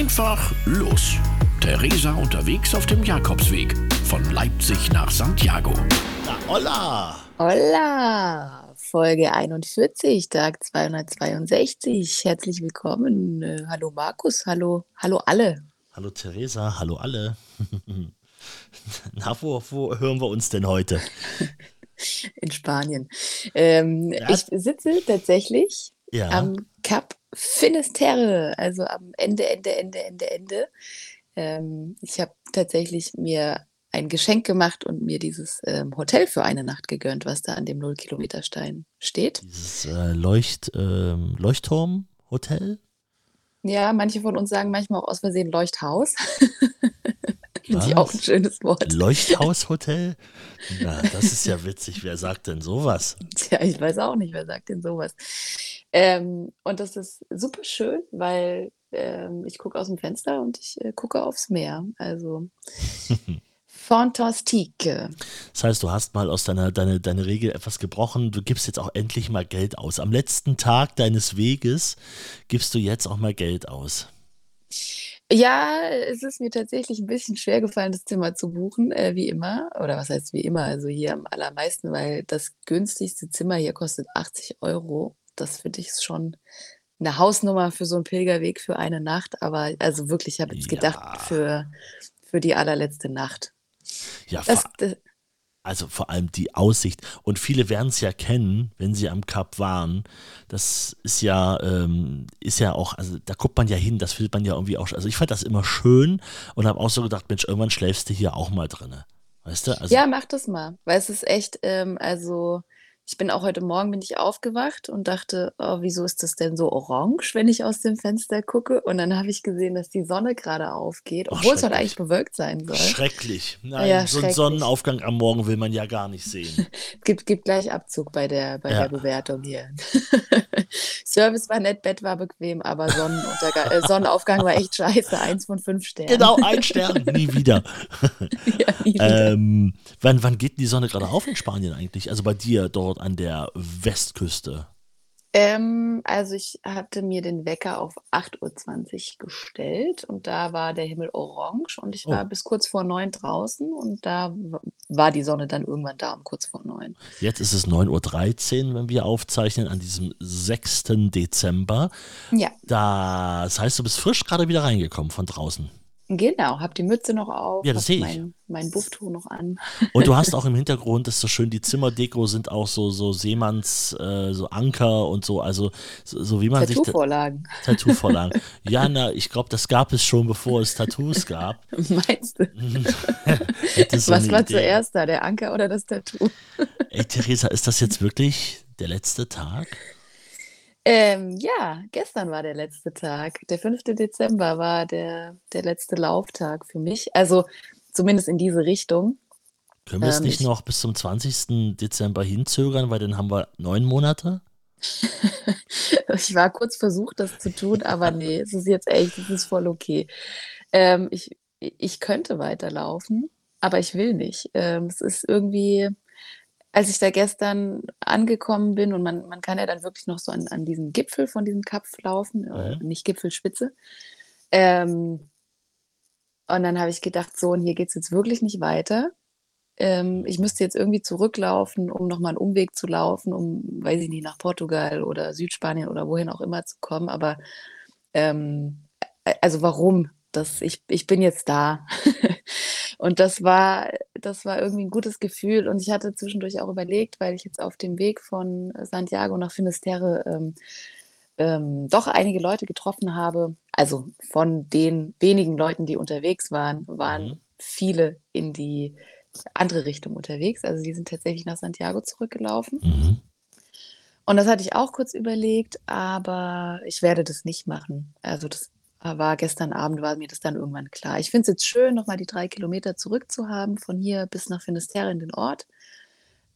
Einfach los. Theresa unterwegs auf dem Jakobsweg von Leipzig nach Santiago. Na, holla! Holla! Folge 41, Tag 262. Herzlich willkommen. Äh, hallo Markus, hallo, hallo alle. Hallo Theresa, hallo alle. Na, wo, wo hören wir uns denn heute? In Spanien. Ähm, Ja. Ich sitze tatsächlich Ja. am Cap Finisterre, also am Ende, Ende, Ende, Ende, Ende. Ähm, ich habe tatsächlich mir ein Geschenk gemacht und mir dieses ähm, Hotel für eine Nacht gegönnt, was da an dem Null-Kilometer-Stein steht. Dieses äh, Leucht, ähm, Leuchtturm-Hotel? Ja, manche von uns sagen manchmal auch aus Versehen Leuchthaus. Finde ich auch ein schönes Wort. Leuchthaus-Hotel? Na, das ist ja witzig. Wer sagt denn sowas? Tja, ich weiß auch nicht, wer sagt denn sowas. Ähm, und das ist super schön, weil ähm, ich gucke aus dem Fenster und ich äh, gucke aufs Meer. Also fantastique. Das heißt, du hast mal aus deiner, deine, deine Regel etwas gebrochen. Du gibst jetzt auch endlich mal Geld aus. Am letzten Tag deines Weges gibst du jetzt auch mal Geld aus. Ja, es ist mir tatsächlich ein bisschen schwer gefallen, das Zimmer zu buchen, äh, wie immer. Oder was heißt wie immer? Also hier am allermeisten, weil das günstigste Zimmer hier kostet 80 Euro. Das finde ich schon eine Hausnummer für so einen Pilgerweg für eine Nacht. Aber also wirklich, ich habe jetzt Ja. gedacht, für, für die allerletzte Nacht. Ja, Das, das, also vor allem die Aussicht. Und viele werden es ja kennen, wenn sie am Kap waren. Das ist ja, ähm, ist ja auch, also da guckt man ja hin, das findet man ja irgendwie auch. Also ich fand das immer schön und habe auch so gedacht, Mensch, irgendwann schläfst du hier auch mal drinne. Weißt du? Also, ja, mach das mal. Weil es ist echt, ähm, also ich bin auch heute Morgen bin ich aufgewacht und dachte, oh, wieso ist das denn so orange, wenn ich aus dem Fenster gucke? Und dann habe ich gesehen, dass die Sonne gerade aufgeht, obwohl es heute eigentlich bewölkt sein soll. Schrecklich. Nein, Ja, so einen. Sonnenaufgang am Morgen will man ja gar nicht sehen. Gibt, gibt gleich Abzug bei der, bei Ja. der Bewertung hier. Service war nett, Bett war bequem, aber äh, Sonnenaufgang war echt scheiße. Eins von fünf Sternen. genau, ein Stern, nie wieder. Ja, nie wieder. ähm, wann, wann geht die Sonne gerade auf in Spanien eigentlich? Also bei dir dort an der Westküste. Ähm, also ich hatte mir den Wecker auf 8.20 Uhr gestellt und da war der Himmel orange und ich war Oh. bis kurz vor neun draußen und da war die Sonne dann irgendwann da um kurz vor neun. Jetzt ist es 9.13 Uhr, wenn wir aufzeichnen, an diesem 6. Dezember. Ja, Das heißt, du bist frisch gerade wieder reingekommen von draußen. Genau. Hab die Mütze noch auf, Ja, das sehe ich. mein, mein Bufftuch noch an. Und du hast auch im Hintergrund, das ist so schön, die Zimmerdeko sind auch so, so Seemanns, äh, so Anker und so, also so, so wie man sich. Tattoo-Vorlagen, Tattoo-Vorlagen. ja, na, ich glaube, das gab es schon, bevor es Tattoos gab. meinst du? So Was war Idee. zuerst da, der Anker oder das Tattoo? Ey, Theresa, ist das jetzt wirklich der letzte Tag? Ähm, ja, gestern war der letzte Tag. Der 5. Dezember war der, der letzte Lauftag für mich. Also zumindest in diese Richtung. Können wir es Ähm, nicht ich- noch bis zum 20. Dezember hinzögern, weil dann haben wir neun Monate? Ich war kurz versucht, das zu tun, aber nee, es ist jetzt echt, es ist voll okay. Ähm, ich, ich könnte weiterlaufen, aber ich will nicht. Ähm, es ist irgendwie, als ich da gestern angekommen bin und man, man kann ja dann wirklich noch so an, an diesem Gipfel von diesem Kapf laufen, äh, Mhm. nicht Gipfelspitze. Ähm, und dann habe ich gedacht, so, und hier geht es jetzt wirklich nicht weiter. Ähm, ich müsste jetzt irgendwie zurücklaufen, um nochmal einen Umweg zu laufen, um, weiß ich nicht, nach Portugal oder Südspanien oder wohin auch immer zu kommen. Aber ähm, also warum? Das, ich, ich bin jetzt da. Und das war, das war irgendwie ein gutes Gefühl. Und ich hatte zwischendurch auch überlegt, weil ich jetzt auf dem Weg von Santiago nach Finisterre ähm, ähm, doch einige Leute getroffen habe. Also von den wenigen Leuten, die unterwegs waren, waren Mhm. viele in die andere Richtung unterwegs. Also die sind tatsächlich nach Santiago zurückgelaufen. Mhm. Und das hatte ich auch kurz überlegt, aber ich werde das nicht machen. Also das war gestern Abend, war mir das dann irgendwann klar. Ich finde es jetzt schön, nochmal die drei Kilometer zurück zu haben, von hier bis nach Finisterre in den Ort.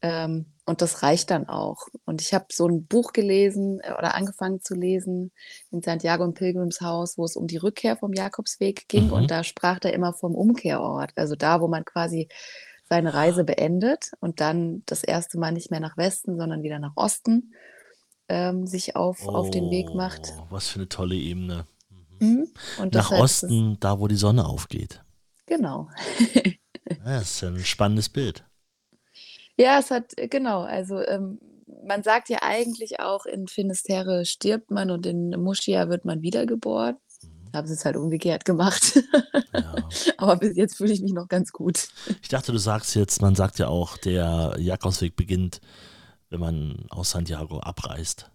Ähm, und das reicht dann auch. Und ich habe so ein Buch gelesen äh, oder angefangen zu lesen in Santiago im Pilgrimshaus, wo es um die Rückkehr vom Jakobsweg ging. Mhm. Und da sprach er immer vom Umkehrort. Also da, wo man quasi seine Reise beendet und dann das erste Mal nicht mehr nach Westen, sondern wieder nach Osten ähm, sich auf, auf den Weg macht. Oh, Was für eine tolle Ebene. Mhm. Und Nach Osten, da wo die Sonne aufgeht. Genau. Das ist ein spannendes Bild. Ja, es hat, äh, genau, also ähm, man sagt ja eigentlich auch, in Finisterre stirbt man und in Muschia wird man wiedergeboren. Haben sie es halt umgekehrt gemacht. Ja. Aber bis jetzt fühle ich mich noch ganz gut. Ich dachte, du sagst jetzt, man sagt ja auch, der Jakobsweg beginnt, wenn man aus Santiago abreist.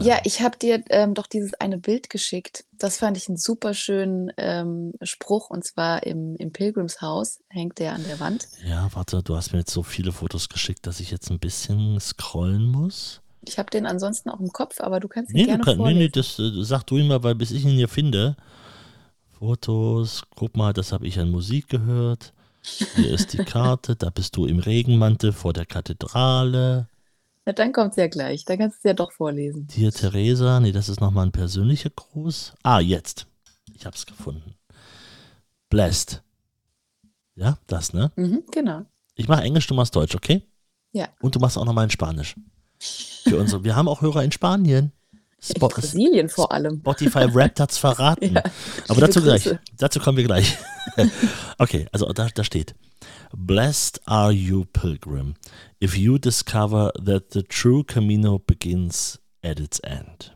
Ja, ich habe dir ähm, doch dieses eine Bild geschickt. Das fand ich einen super schönen ähm, Spruch und zwar im, im Pilgrimshaus hängt der an der Wand. Ja, warte, du hast mir jetzt so viele Fotos geschickt, dass ich jetzt ein bisschen scrollen muss. Ich habe den ansonsten auch im Kopf, aber du kannst ihn Nee, du gerne kann, nee, vorlesen. nee, das äh, sag du ihm mal, weil bis ich ihn hier finde. Fotos, guck mal, das habe ich an Musik gehört. Hier ist die Karte, da bist du im Regenmantel vor der Kathedrale. Na, dann kommt es ja gleich. Dann kannst du es ja doch vorlesen. Hier Theresa, nee, das ist nochmal ein persönlicher Gruß. Ah, jetzt. Ich habe es gefunden. Blessed. Ja, das, ne? Mhm, genau. Ich mache Englisch, du machst Deutsch, okay? Ja. Und du machst auch nochmal in Spanisch. Für unsere, wir haben auch Hörer in Spanien. In Spot, Brasilien vor allem. Spotify Wrapped hat's verraten. Ja, Aber dazu gleich. Grüße. Dazu kommen wir gleich. okay, also da, da steht: Blessed are you, pilgrim, if you discover that the true Camino begins at its end.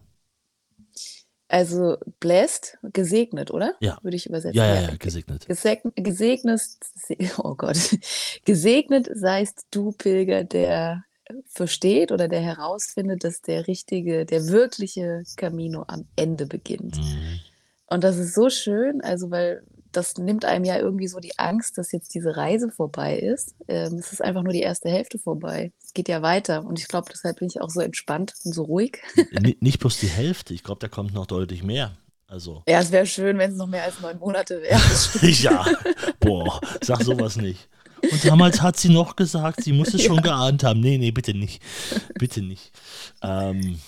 Also blessed, gesegnet, oder? Ja. Würde ich übersetzen. Ja, ja, ja, gesegnet. Gesegnet, gesegnet, oh Gott, gesegnet seist du, Pilger, der versteht oder der herausfindet, dass der richtige, der wirkliche Camino am Ende beginnt. Mhm. Und das ist so schön, also weil das nimmt einem ja irgendwie so die Angst, dass jetzt diese Reise vorbei ist. Ähm, es ist einfach nur die erste Hälfte vorbei. Es geht ja weiter. Und ich glaube, deshalb bin ich auch so entspannt und so ruhig. Ni- Nicht bloß die Hälfte, ich glaube, da kommt noch deutlich mehr. Also, Ja, es wäre schön, wenn es noch mehr als neun Monate wäre. ja, boah, sag sowas nicht. Und damals hat sie noch gesagt, sie muss es schon geahnt haben. Nee, nee, bitte nicht. Bitte nicht. Ähm,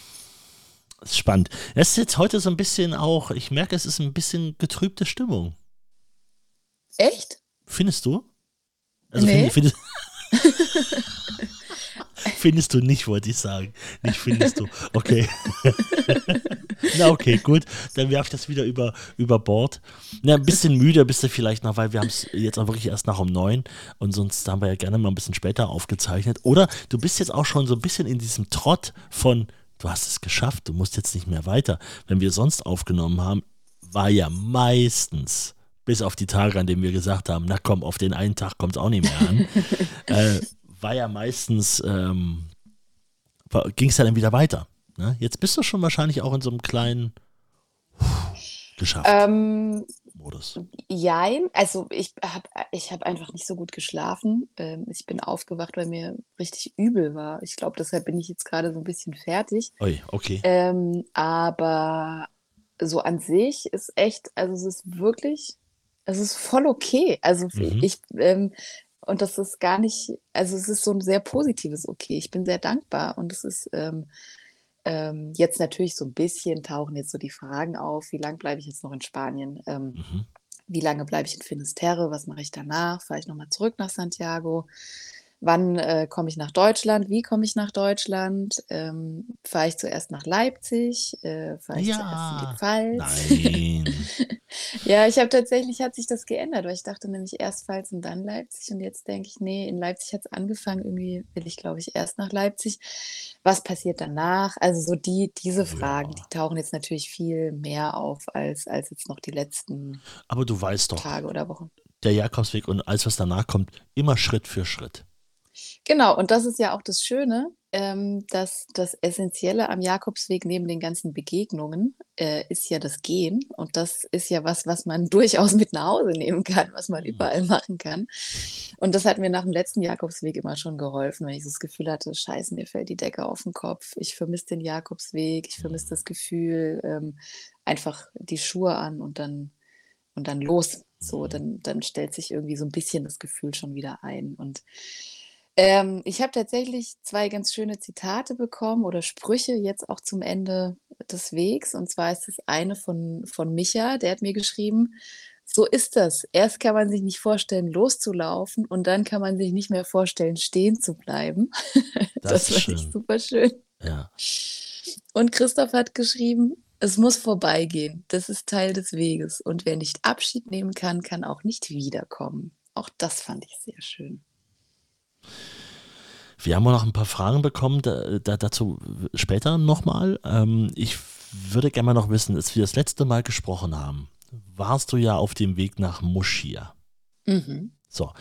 ist spannend. Es ist jetzt heute so ein bisschen auch, ich merke, es ist ein bisschen getrübte Stimmung. Echt? Findest du? Also Nee. find, findest, findest du nicht, wollte ich sagen. Nicht findest du. Okay. Na okay, gut. Dann werfe ich das wieder über, über Bord. Na, ein bisschen müde bist du vielleicht noch, weil wir haben es jetzt auch wirklich erst nach um neun und sonst haben wir ja gerne mal ein bisschen später aufgezeichnet. Oder du bist jetzt auch schon so ein bisschen in diesem Trott von, du hast es geschafft, du musst jetzt nicht mehr weiter. Wenn wir sonst aufgenommen haben, war ja meistens, bis auf die Tage, an denen wir gesagt haben, na komm, auf den einen Tag kommt es auch nicht mehr an, äh, war ja meistens, ähm, ging es ja dann wieder weiter. Ne? Jetzt bist du schon wahrscheinlich auch in so einem kleinen geschafft Ähm, Modus. jein, also ich habe ich hab einfach nicht so gut geschlafen. Ähm, ich bin aufgewacht, weil mir richtig übel war. Ich glaube, deshalb bin ich jetzt gerade so ein bisschen fertig. Ui, okay. Ähm, aber so an sich ist echt, also es ist wirklich, es ist voll okay. Also Mhm. ich, ähm, und das ist gar nicht, also es ist so ein sehr positives Okay. Ich bin sehr dankbar und es ist ähm, ähm, jetzt natürlich so ein bisschen tauchen jetzt so die Fragen auf, wie lange bleibe ich jetzt noch in Spanien? Ähm, Mhm. wie lange bleibe ich in Finisterre? Was mache ich danach? Fahre ich nochmal zurück nach Santiago? Wann äh, komme ich nach Deutschland? Wie komme ich nach Deutschland? Ähm, fahre ich zuerst nach Leipzig? Äh, fahre ich zuerst in Ja. die Pfalz? Nein. Ja, ich habe tatsächlich, hat sich das geändert, weil ich dachte nämlich erst Pfalz und dann Leipzig und jetzt denke ich, nee, in Leipzig hat es angefangen, irgendwie will ich, glaube ich, erst nach Leipzig. Was passiert danach? Also so die, diese Fragen, Ja. die tauchen jetzt natürlich viel mehr auf als, als jetzt noch die letzten Aber du weißt doch, Tage oder Wochen. der Jakobsweg und alles, was danach kommt, immer Schritt für Schritt. Genau, und das ist ja auch das Schöne, ähm, dass das Essentielle am Jakobsweg neben den ganzen Begegnungen äh, ist ja das Gehen. Und das ist ja was, was man durchaus mit nach Hause nehmen kann, was man Mhm. überall machen kann. Und das hat mir nach dem letzten Jakobsweg immer schon geholfen, wenn ich so das Gefühl hatte, scheiße, mir fällt die Decke auf den Kopf, ich vermisse den Jakobsweg, ich vermisse das Gefühl, ähm, einfach die Schuhe an und dann, und dann los. So, dann, dann stellt sich irgendwie so ein bisschen das Gefühl schon wieder ein. Und ähm, ich habe tatsächlich zwei ganz schöne Zitate bekommen oder Sprüche jetzt auch zum Ende des Wegs. Und zwar ist das eine von, von Micha, der hat mir geschrieben, so ist das. Erst kann man sich nicht vorstellen, loszulaufen und dann kann man sich nicht mehr vorstellen, stehen zu bleiben. Das ist fand ich super schön. Ja. Und Christoph hat geschrieben, Es muss vorbeigehen. Das ist Teil des Weges. Und wer nicht Abschied nehmen kann, kann auch nicht wiederkommen. Auch das fand ich sehr schön. Wir haben auch noch ein paar Fragen bekommen, da, da, dazu später nochmal. Ähm, ich würde gerne mal noch wissen, als wir das letzte Mal gesprochen haben, warst du ja auf dem Weg nach Moschia. Mhm. So,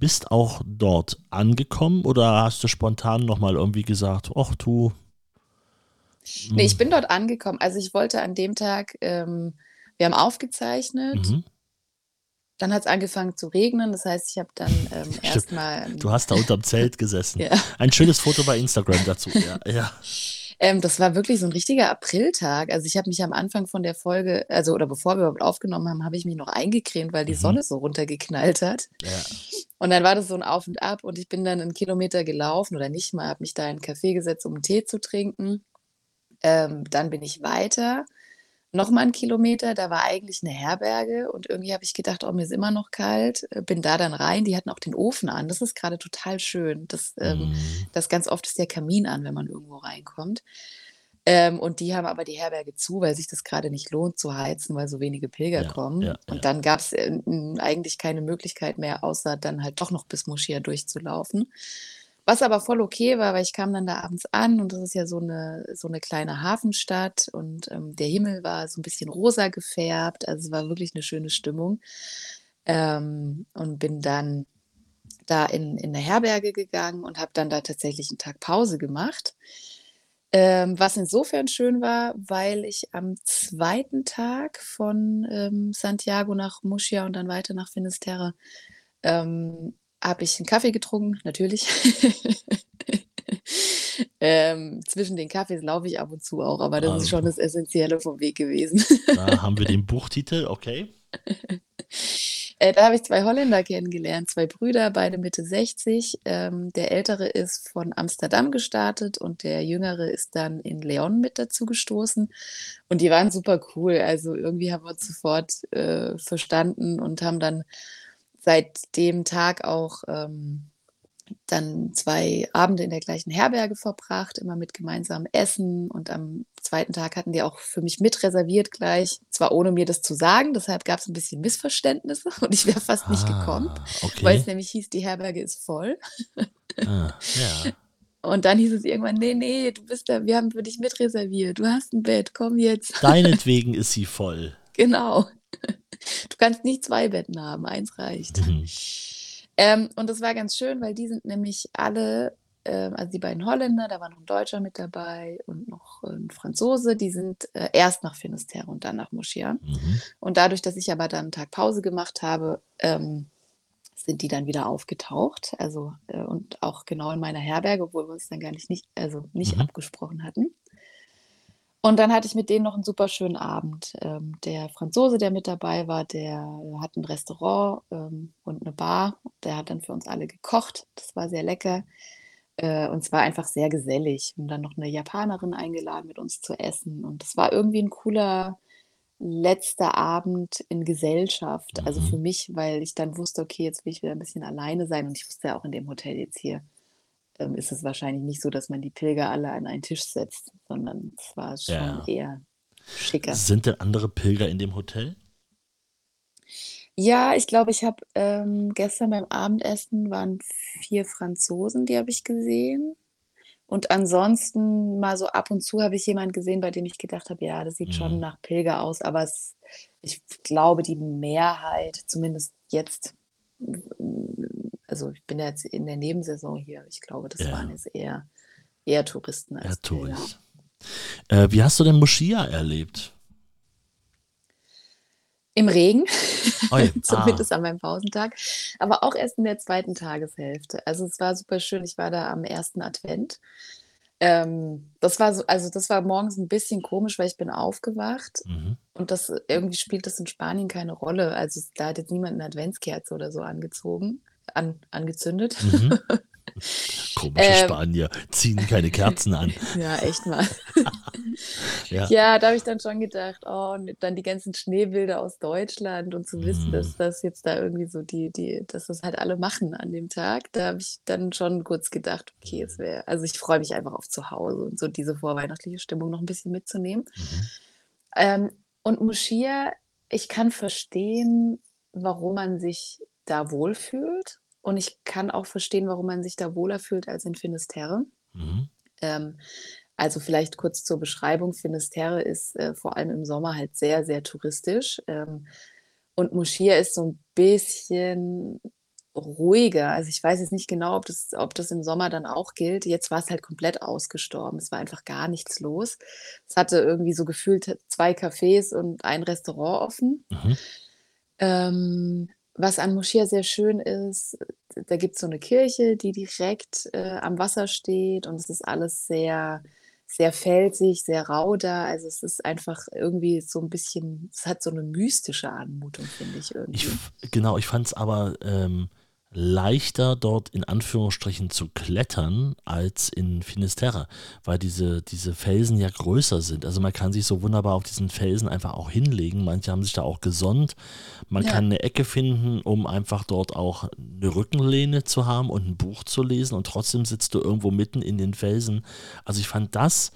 bist auch dort angekommen oder hast du spontan nochmal irgendwie gesagt, ach du. Nee, ich hm. bin dort angekommen. Also ich wollte an dem Tag, ähm, wir haben aufgezeichnet. Mhm. Dann hat es angefangen zu regnen. Das heißt, ich habe dann ähm, erstmal. Du hast da unterm Zelt gesessen. ja. Ein schönes Foto bei Instagram dazu. Ja, ja. Ähm, das war wirklich so ein richtiger Apriltag. Also ich habe mich am Anfang von der Folge, also oder bevor wir überhaupt aufgenommen haben, habe ich mich noch eingecremt, weil die mhm. Sonne so runtergeknallt hat. Ja. Und dann war das so ein Auf und Ab und ich bin dann einen Kilometer gelaufen oder nicht mal, habe mich da in einen Café gesetzt, um einen Tee zu trinken. Ähm, dann bin ich weiter nochmal einen Kilometer, da war eigentlich eine Herberge und irgendwie habe ich gedacht, oh, mir ist immer noch kalt, äh, bin da dann rein, die hatten auch den Ofen an, das ist gerade total schön. Das, ähm, mhm. das ganz oft ist der Kamin an, wenn man irgendwo reinkommt. Ähm, und die haben aber die Herberge zu, weil sich das gerade nicht lohnt zu heizen, weil so wenige Pilger ja, kommen. Ja, und ja. dann gab es äh, eigentlich keine Möglichkeit mehr, außer dann halt doch noch bis Moschia durchzulaufen. Was aber voll okay war, weil ich kam dann da abends an und das ist ja so eine, so eine kleine Hafenstadt und ähm, der Himmel war so ein bisschen rosa gefärbt. Also es war wirklich eine schöne Stimmung. Ähm, und bin dann da in, in eine Herberge gegangen und habe dann da tatsächlich einen Tag Pause gemacht. Ähm, was insofern schön war, weil ich am zweiten Tag von ähm, Santiago nach Muschia und dann weiter nach Finisterre ähm, habe ich einen Kaffee getrunken, natürlich. ähm, zwischen den Kaffees laufe ich ab und zu auch, aber das also. ist schon das Essentielle vom Weg gewesen. da haben wir den Buchtitel, okay. Äh, da habe ich zwei Holländer kennengelernt, zwei Brüder, beide Mitte 60. Ähm, der ältere ist von Amsterdam gestartet und der jüngere ist dann in Leon mit dazu gestoßen. Und die waren super cool. Also irgendwie haben wir uns sofort äh, verstanden und haben dann seit dem Tag auch ähm, dann zwei Abende in der gleichen Herberge verbracht, immer mit gemeinsamem Essen. Und am zweiten Tag hatten die auch für mich mitreserviert gleich, zwar ohne mir das zu sagen, deshalb gab es ein bisschen Missverständnisse und ich wäre fast ah, nicht gekommen, okay. weil es nämlich hieß, die Herberge ist voll. Ah, ja. Und dann hieß es irgendwann, nee, nee, du bist da, wir haben für dich mitreserviert, du hast ein Bett, komm jetzt. Deinetwegen ist sie voll. Genau. Du kannst nicht zwei Betten haben, eins reicht. Mhm. Ähm, und das war ganz schön, weil die sind nämlich alle, äh, also die beiden Holländer, da war noch ein Deutscher mit dabei und noch ein Franzose, die sind äh, erst nach Finisterre und dann nach Moschia. Mhm. Und dadurch, dass ich aber dann einen Tag Pause gemacht habe, ähm, sind die dann wieder aufgetaucht. Also äh, und auch genau in meiner Herberge, obwohl wir uns dann gar nicht, nicht also nicht mhm. abgesprochen hatten. Und dann hatte ich mit denen noch einen super schönen Abend. Ähm, der Franzose, der mit dabei war, der hat ein Restaurant ähm, und eine Bar. Der hat dann für uns alle gekocht. Das war sehr lecker. Äh, und es war einfach sehr gesellig. Und dann noch eine Japanerin eingeladen, mit uns zu essen. Und es war irgendwie ein cooler letzter Abend in Gesellschaft. Also für mhm. mich, weil ich dann wusste, okay, jetzt will ich wieder ein bisschen alleine sein. Und ich wusste ja auch in dem Hotel jetzt hier, ähm, ist es wahrscheinlich nicht so, dass man die Pilger alle an einen Tisch setzt, sondern es war schon ja. eher schicker. Sind denn andere Pilger in dem Hotel? Ja, ich glaube, ich habe ähm, gestern beim Abendessen waren vier Franzosen, die habe ich gesehen. Und ansonsten mal so ab und zu habe ich jemanden gesehen, bei dem ich gedacht habe, ja, das sieht mhm. schon nach Pilger aus, aber es, ich glaube, die Mehrheit, zumindest jetzt also ich bin ja jetzt in der Nebensaison hier. Ich glaube, das ja. waren jetzt eher, eher Touristen als Touristen. Äh, wie hast du denn Moschia erlebt? Im Regen, zumindest ah. an meinem Pausentag, aber auch erst in der zweiten Tageshälfte. Also es war super schön. Ich war da am ersten Advent. Ähm, das war so, also das war morgens ein bisschen komisch, weil ich bin aufgewacht mhm. und das irgendwie spielt das in Spanien keine Rolle. Also da hat jetzt niemand eine Adventskerze oder so angezogen an, angezündet. Mhm. Komische ähm, Spanier ziehen keine Kerzen an. ja, echt mal. Ja. Ja, da habe ich dann schon gedacht, oh, und dann die ganzen Schneebilder aus Deutschland und zu wissen, Mhm. dass das jetzt da irgendwie so die, die, dass das halt alle machen an dem Tag, da habe ich dann schon kurz gedacht, okay, es wäre, also ich freue mich einfach auf zu Hause und so diese vorweihnachtliche Stimmung noch ein bisschen mitzunehmen. Mhm. Ähm, und Moschia, ich kann verstehen, warum man sich da wohlfühlt. Und ich kann auch verstehen, warum man sich da wohler fühlt als in Finisterre. Mhm. Ähm, also vielleicht kurz zur Beschreibung. Finisterre ist äh, vor allem im Sommer halt sehr, sehr touristisch. Ähm, und Moschia ist so ein bisschen ruhiger. Also ich weiß jetzt nicht genau, ob das, ob das im Sommer dann auch gilt. Jetzt war es halt komplett ausgestorben. Es war einfach gar nichts los. Es hatte irgendwie so gefühlt zwei Cafés und ein Restaurant offen. Mhm. Ähm, was an Moschia sehr schön ist, da gibt es so eine Kirche, die direkt äh, am Wasser steht und es ist alles sehr, sehr felsig, sehr rau da. Also es ist einfach irgendwie so ein bisschen, es hat so eine mystische Anmutung, finde ich irgendwie. Ich, genau, ich fand es aber ähm, leichter dort in Anführungsstrichen zu klettern als in Finisterre, weil diese, diese Felsen ja größer sind. Also man kann sich so wunderbar auf diesen Felsen einfach auch hinlegen. Manche haben sich da auch gesonnt. Man Ja. kann eine Ecke finden, um einfach dort auch eine Rückenlehne zu haben und ein Buch zu lesen und trotzdem sitzt du irgendwo mitten in den Felsen. Also ich fand das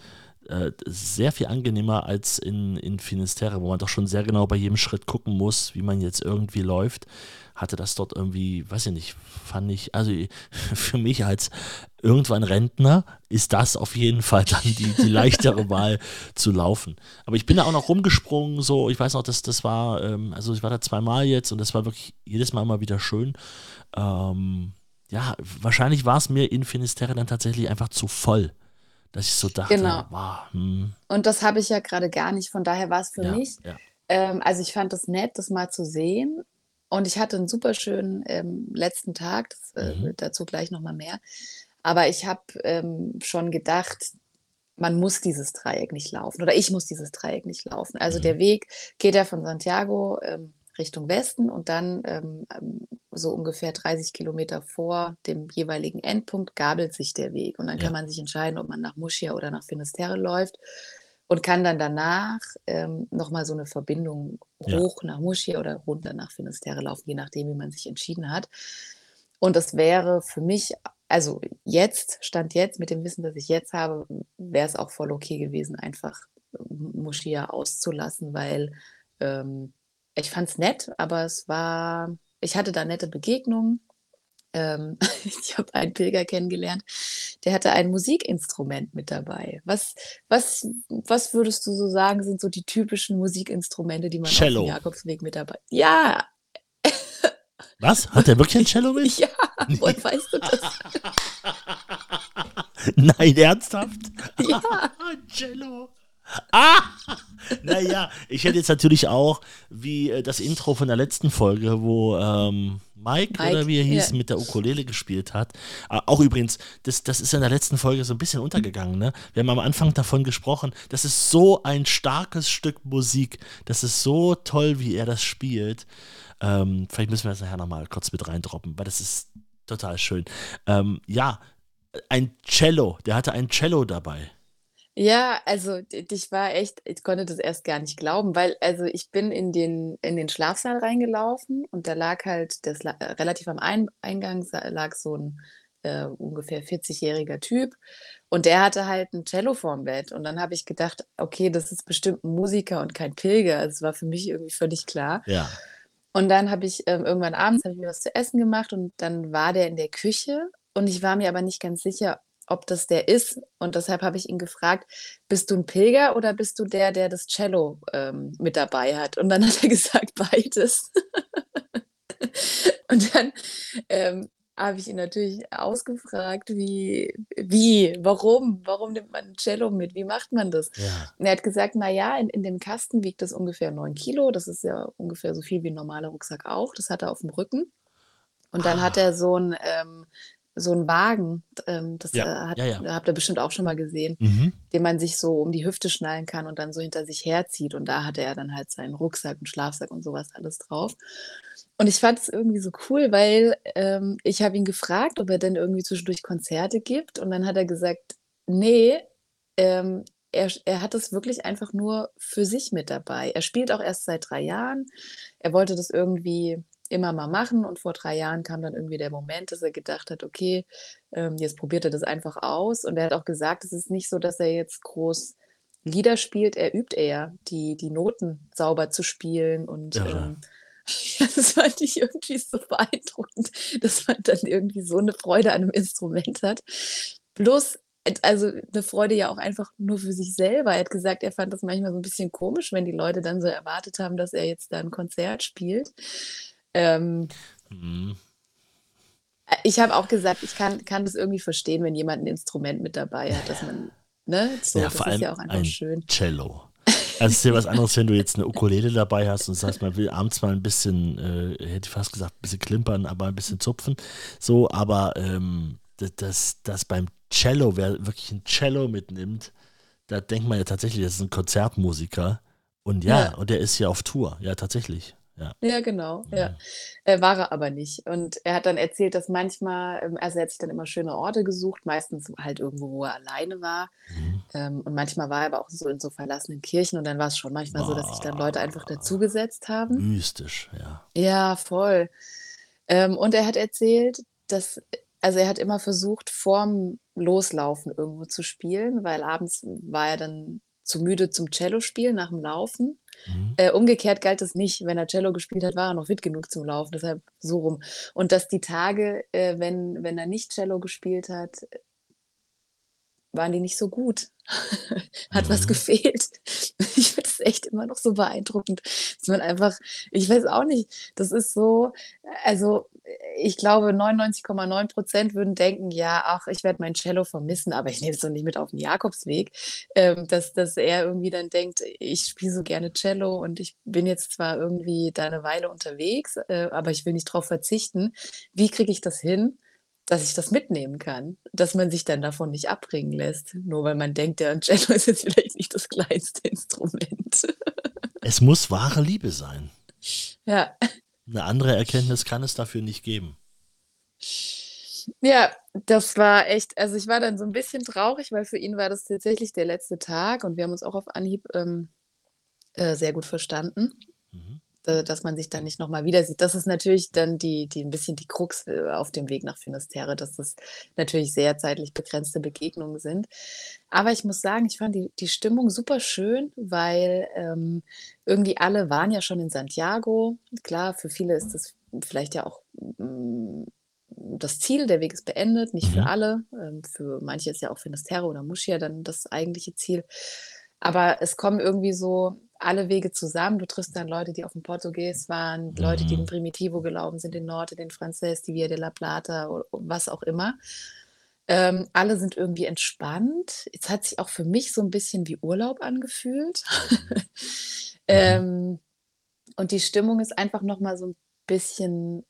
äh, sehr viel angenehmer als in, in Finisterre, wo man doch schon sehr genau bei jedem Schritt gucken muss, wie man jetzt irgendwie läuft. Hatte das dort irgendwie, weiß ich nicht, fand ich, also für mich als irgendwann Rentner ist das auf jeden Fall dann die, die leichtere Wahl zu laufen. Aber ich bin da auch noch rumgesprungen, so, ich weiß noch, dass das war, ähm, also ich war da zweimal jetzt und das war wirklich jedes Mal mal wieder schön. Ähm, ja, wahrscheinlich war es mir in Finisterre dann tatsächlich einfach zu voll, dass ich so dachte, Genau. wow, hm, Und das habe ich ja gerade gar nicht, von daher war es für ja, mich. ja. Ähm, also ich fand es nett, das mal zu sehen. Und ich hatte einen super schönen ähm, letzten Tag, das, äh, Mhm. dazu gleich nochmal mehr. Aber ich habe ähm, schon gedacht, man muss dieses Dreieck nicht laufen oder ich muss dieses Dreieck nicht laufen. Also Mhm. der Weg geht ja von Santiago ähm, Richtung Westen und dann ähm, so ungefähr 30 Kilometer vor dem jeweiligen Endpunkt gabelt sich der Weg. Und dann Ja. kann man sich entscheiden, ob man nach Muschia oder nach Finisterre läuft und kann dann danach ähm, nochmal so eine Verbindung Ja. hoch nach Muschia oder runter nach Finisterre laufen, je nachdem, wie man sich entschieden hat. Und das wäre für mich, also jetzt, Stand jetzt, mit dem Wissen, das ich jetzt habe, wäre es auch voll okay gewesen, einfach Moschia auszulassen, weil ähm, ich fand es nett, aber es war, ich hatte da nette Begegnungen. Ähm, ich habe einen Pilger kennengelernt, der hatte ein Musikinstrument mit dabei. Was, was, was würdest du so sagen, sind so die typischen Musikinstrumente, die man auf Cello. dem Jakobsweg mit dabei Ja, Was? Hat der wirklich ein Cello mit? ja, woher weißt du das? Nein, ernsthaft? Ja. Cello. Ah! Naja, ich hätte jetzt natürlich auch, wie äh, das Intro von der letzten Folge, wo ähm, Mike, Mike, oder wie er hieß, ja. mit der Ukulele gespielt hat. Äh, auch übrigens, das, das ist in der letzten Folge so ein bisschen untergegangen. Ne? Wir haben am Anfang davon gesprochen, das ist so ein starkes Stück Musik. Das ist so toll, wie er das spielt. Ähm, vielleicht müssen wir das nachher nochmal kurz mit reindroppen, weil das ist total schön. Ähm, ja, ein Cello, der hatte ein Cello dabei. Ja, also d- ich war echt, ich konnte das erst gar nicht glauben, weil also ich bin in den, in den Schlafsaal reingelaufen und da lag halt, das, la- äh, relativ am Ein Eingang sa- lag so ein äh, ungefähr 40-jähriger Typ und der hatte halt ein Cello vorm Bett und dann habe ich gedacht, okay, das ist bestimmt ein Musiker und kein Pilger. Also es war für mich irgendwie völlig klar. Ja. Und dann habe ich ähm, irgendwann abends hab ich mir was zu essen gemacht und dann war der in der Küche und ich war mir aber nicht ganz sicher, ob das der ist. Und deshalb habe ich ihn gefragt, bist du ein Pilger oder bist du der, der das Cello ähm, mit dabei hat? Und dann hat er gesagt, beides. und dann ähm, habe ich ihn natürlich ausgefragt, wie, wie, warum, warum nimmt man ein Cello mit? Wie macht man das? Ja. Und er hat gesagt, na ja, in, in dem Kasten wiegt das ungefähr 9 Kilo. Das ist ja ungefähr so viel wie ein normaler Rucksack auch. Das hat er auf dem Rücken. Und dann hat Ah. er so einen ähm, so einen Wagen, ähm, das Ja, äh, hat, ja, ja. habt ihr bestimmt auch schon mal gesehen, Mhm. den man sich so um die Hüfte schnallen kann und dann so hinter sich herzieht. Und da hatte er dann halt seinen Rucksack und Schlafsack und sowas alles drauf. Und ich fand es irgendwie so cool, weil ähm, ich habe ihn gefragt, ob er denn irgendwie zwischendurch Konzerte gibt. Und dann hat er gesagt, nee, ähm, er, er hat es wirklich einfach nur für sich mit dabei. Er spielt auch erst seit drei Jahren. Er wollte das irgendwie immer mal machen und vor drei Jahren kam dann irgendwie der Moment, dass er gedacht hat, okay, ähm, jetzt probiert er das einfach aus. Und er hat auch gesagt, es ist nicht so, dass er jetzt groß Lieder spielt, er übt eher, die, die Noten sauber zu spielen und Irre. ähm, ja, das fand ich irgendwie so beeindruckend, dass man dann irgendwie so eine Freude an einem Instrument hat. Bloß, also eine Freude ja auch einfach nur für sich selber. Er hat gesagt, er fand das manchmal so ein bisschen komisch, wenn die Leute dann so erwartet haben, dass er jetzt da ein Konzert spielt. Ähm, Mhm. ich habe auch gesagt, ich kann, kann das irgendwie verstehen, wenn jemand ein Instrument mit dabei hat, dass man, ne, so, Ja, das vor ist allem ja auch einfach ein schön. Cello. Also ist ja was anderes, wenn du jetzt eine Ukulele dabei hast und sagst, man will abends mal ein bisschen, äh, hätte ich fast gesagt, ein bisschen klimpern, aber ein bisschen zupfen. So, aber ähm, das, das, das beim Cello, wer wirklich ein Cello mitnimmt, da denkt man ja tatsächlich, das ist ein Konzertmusiker. Und ja, Ja. und der ist ja auf Tour. Ja, tatsächlich. Ja. Ja, genau, ja. Mhm. Äh, war er aber nicht. Und er hat dann erzählt, dass manchmal, ähm, also er hat sich dann immer schöne Orte gesucht, meistens halt irgendwo, wo er alleine war. Mhm. Ähm, und manchmal war er aber auch so in so verlassenen Kirchen und dann war es schon manchmal so, dass sich dann Leute einfach dazugesetzt haben. Mystisch, ja. Ja, voll. Ähm, und er hat erzählt, dass, also er hat immer versucht, vorm Loslaufen irgendwo zu spielen, weil abends war er dann zu müde zum Cello spielen nach dem Laufen. Mhm. Äh, umgekehrt galt es nicht. Wenn er Cello gespielt hat, war er noch fit genug zum Laufen. Deshalb so rum. Und dass die Tage, äh, wenn, wenn er nicht Cello gespielt hat, waren die nicht so gut. Hat was Mhm. gefehlt. Ich finde es echt immer noch so beeindruckend, dass man einfach, ich weiß auch nicht, das ist so, also ich glaube 99,9 Prozent würden denken, ja, ach, ich werde mein Cello vermissen, aber ich nehme es doch nicht mit auf den Jakobsweg, ähm, dass, dass er irgendwie dann denkt, ich spiele so gerne Cello und ich bin jetzt zwar irgendwie da eine Weile unterwegs, äh, aber ich will nicht drauf verzichten. Wie kriege ich das hin? Dass ich das mitnehmen kann, dass man sich dann davon nicht abbringen lässt, nur weil man denkt, der Cello ist jetzt vielleicht nicht das kleinste Instrument. Es muss wahre Liebe sein. ja, Eine andere Erkenntnis kann es dafür nicht geben. ja, das war echt, also ich war dann so ein bisschen traurig, weil für ihn war das tatsächlich der letzte Tag und wir haben uns auch auf Anhieb ähm, äh, sehr gut verstanden. Mhm. Äh, dass man sich dann nicht nochmal wieder sieht. Das ist natürlich dann die, die ein bisschen die Krux äh, auf dem Weg nach Finisterre, dass das natürlich sehr zeitlich begrenzte Begegnungen sind. Aber ich muss sagen, ich fand die, die Stimmung super schön, weil ähm, irgendwie alle waren ja schon in Santiago. Klar, für viele ist das vielleicht ja auch mm, das Ziel, der Weg ist beendet, nicht für Mhm. alle. Ähm, für manche ist ja auch Finisterre oder Muschia dann das eigentliche Ziel. Aber es kommen irgendwie so alle Wege zusammen. Du triffst dann Leute, die auf dem Portugies waren, Leute, die Mhm. den Primitivo gelaufen sind, den Norte, den Frances, die Via de la Plata oder was auch immer. Ähm, alle sind irgendwie entspannt. Es hat sich auch für mich so ein bisschen wie Urlaub angefühlt. ähm, und die Stimmung ist einfach noch mal so ein bisschen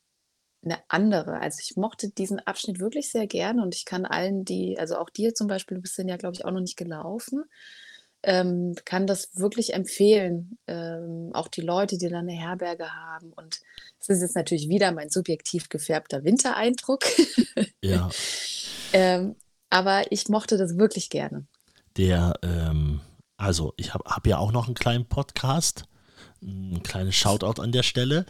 eine andere. Also ich mochte diesen Abschnitt wirklich sehr gerne und ich kann allen, die, also auch dir zum Beispiel, du bist ja, glaube ich, auch noch nicht gelaufen, ähm, kann das wirklich empfehlen. Ähm, auch die Leute, die dann eine Herberge haben. Und es ist jetzt natürlich wieder mein subjektiv gefärbter Wintereindruck. Ja, ähm, aber ich mochte das wirklich gerne. der, ähm, also ich habe hab ja auch noch einen kleinen Podcast. Ein kleines Shoutout an der Stelle.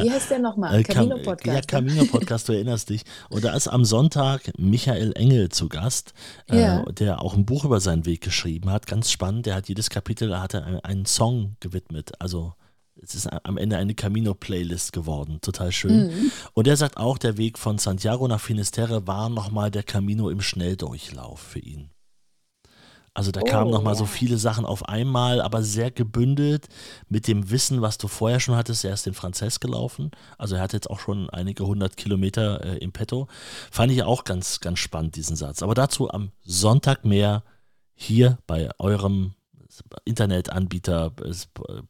Wie heißt der nochmal? Äh, Cam- Camino Podcast. Ja, ne? Camino Podcast, du erinnerst dich. Und da ist am Sonntag Michael Engel zu Gast, Ja. äh, der auch ein Buch über seinen Weg geschrieben hat. Ganz spannend. Der hat jedes Kapitel, hat er einen, einen Song gewidmet. Also es ist am Ende eine Camino-Playlist geworden. Total schön. Mhm. Und er sagt auch, der Weg von Santiago nach Finisterre war nochmal der Camino im Schnelldurchlauf für ihn. Also da kamen Oh, nochmal so ja. viele Sachen auf einmal, aber sehr gebündelt mit dem Wissen, was du vorher schon hattest. Er ist den Franzess gelaufen, also er hat jetzt auch schon einige hundert Kilometer äh, im Petto. Fand ich auch ganz, ganz spannend, diesen Satz. Aber dazu am Sonntag mehr hier bei eurem Internetanbieter, äh,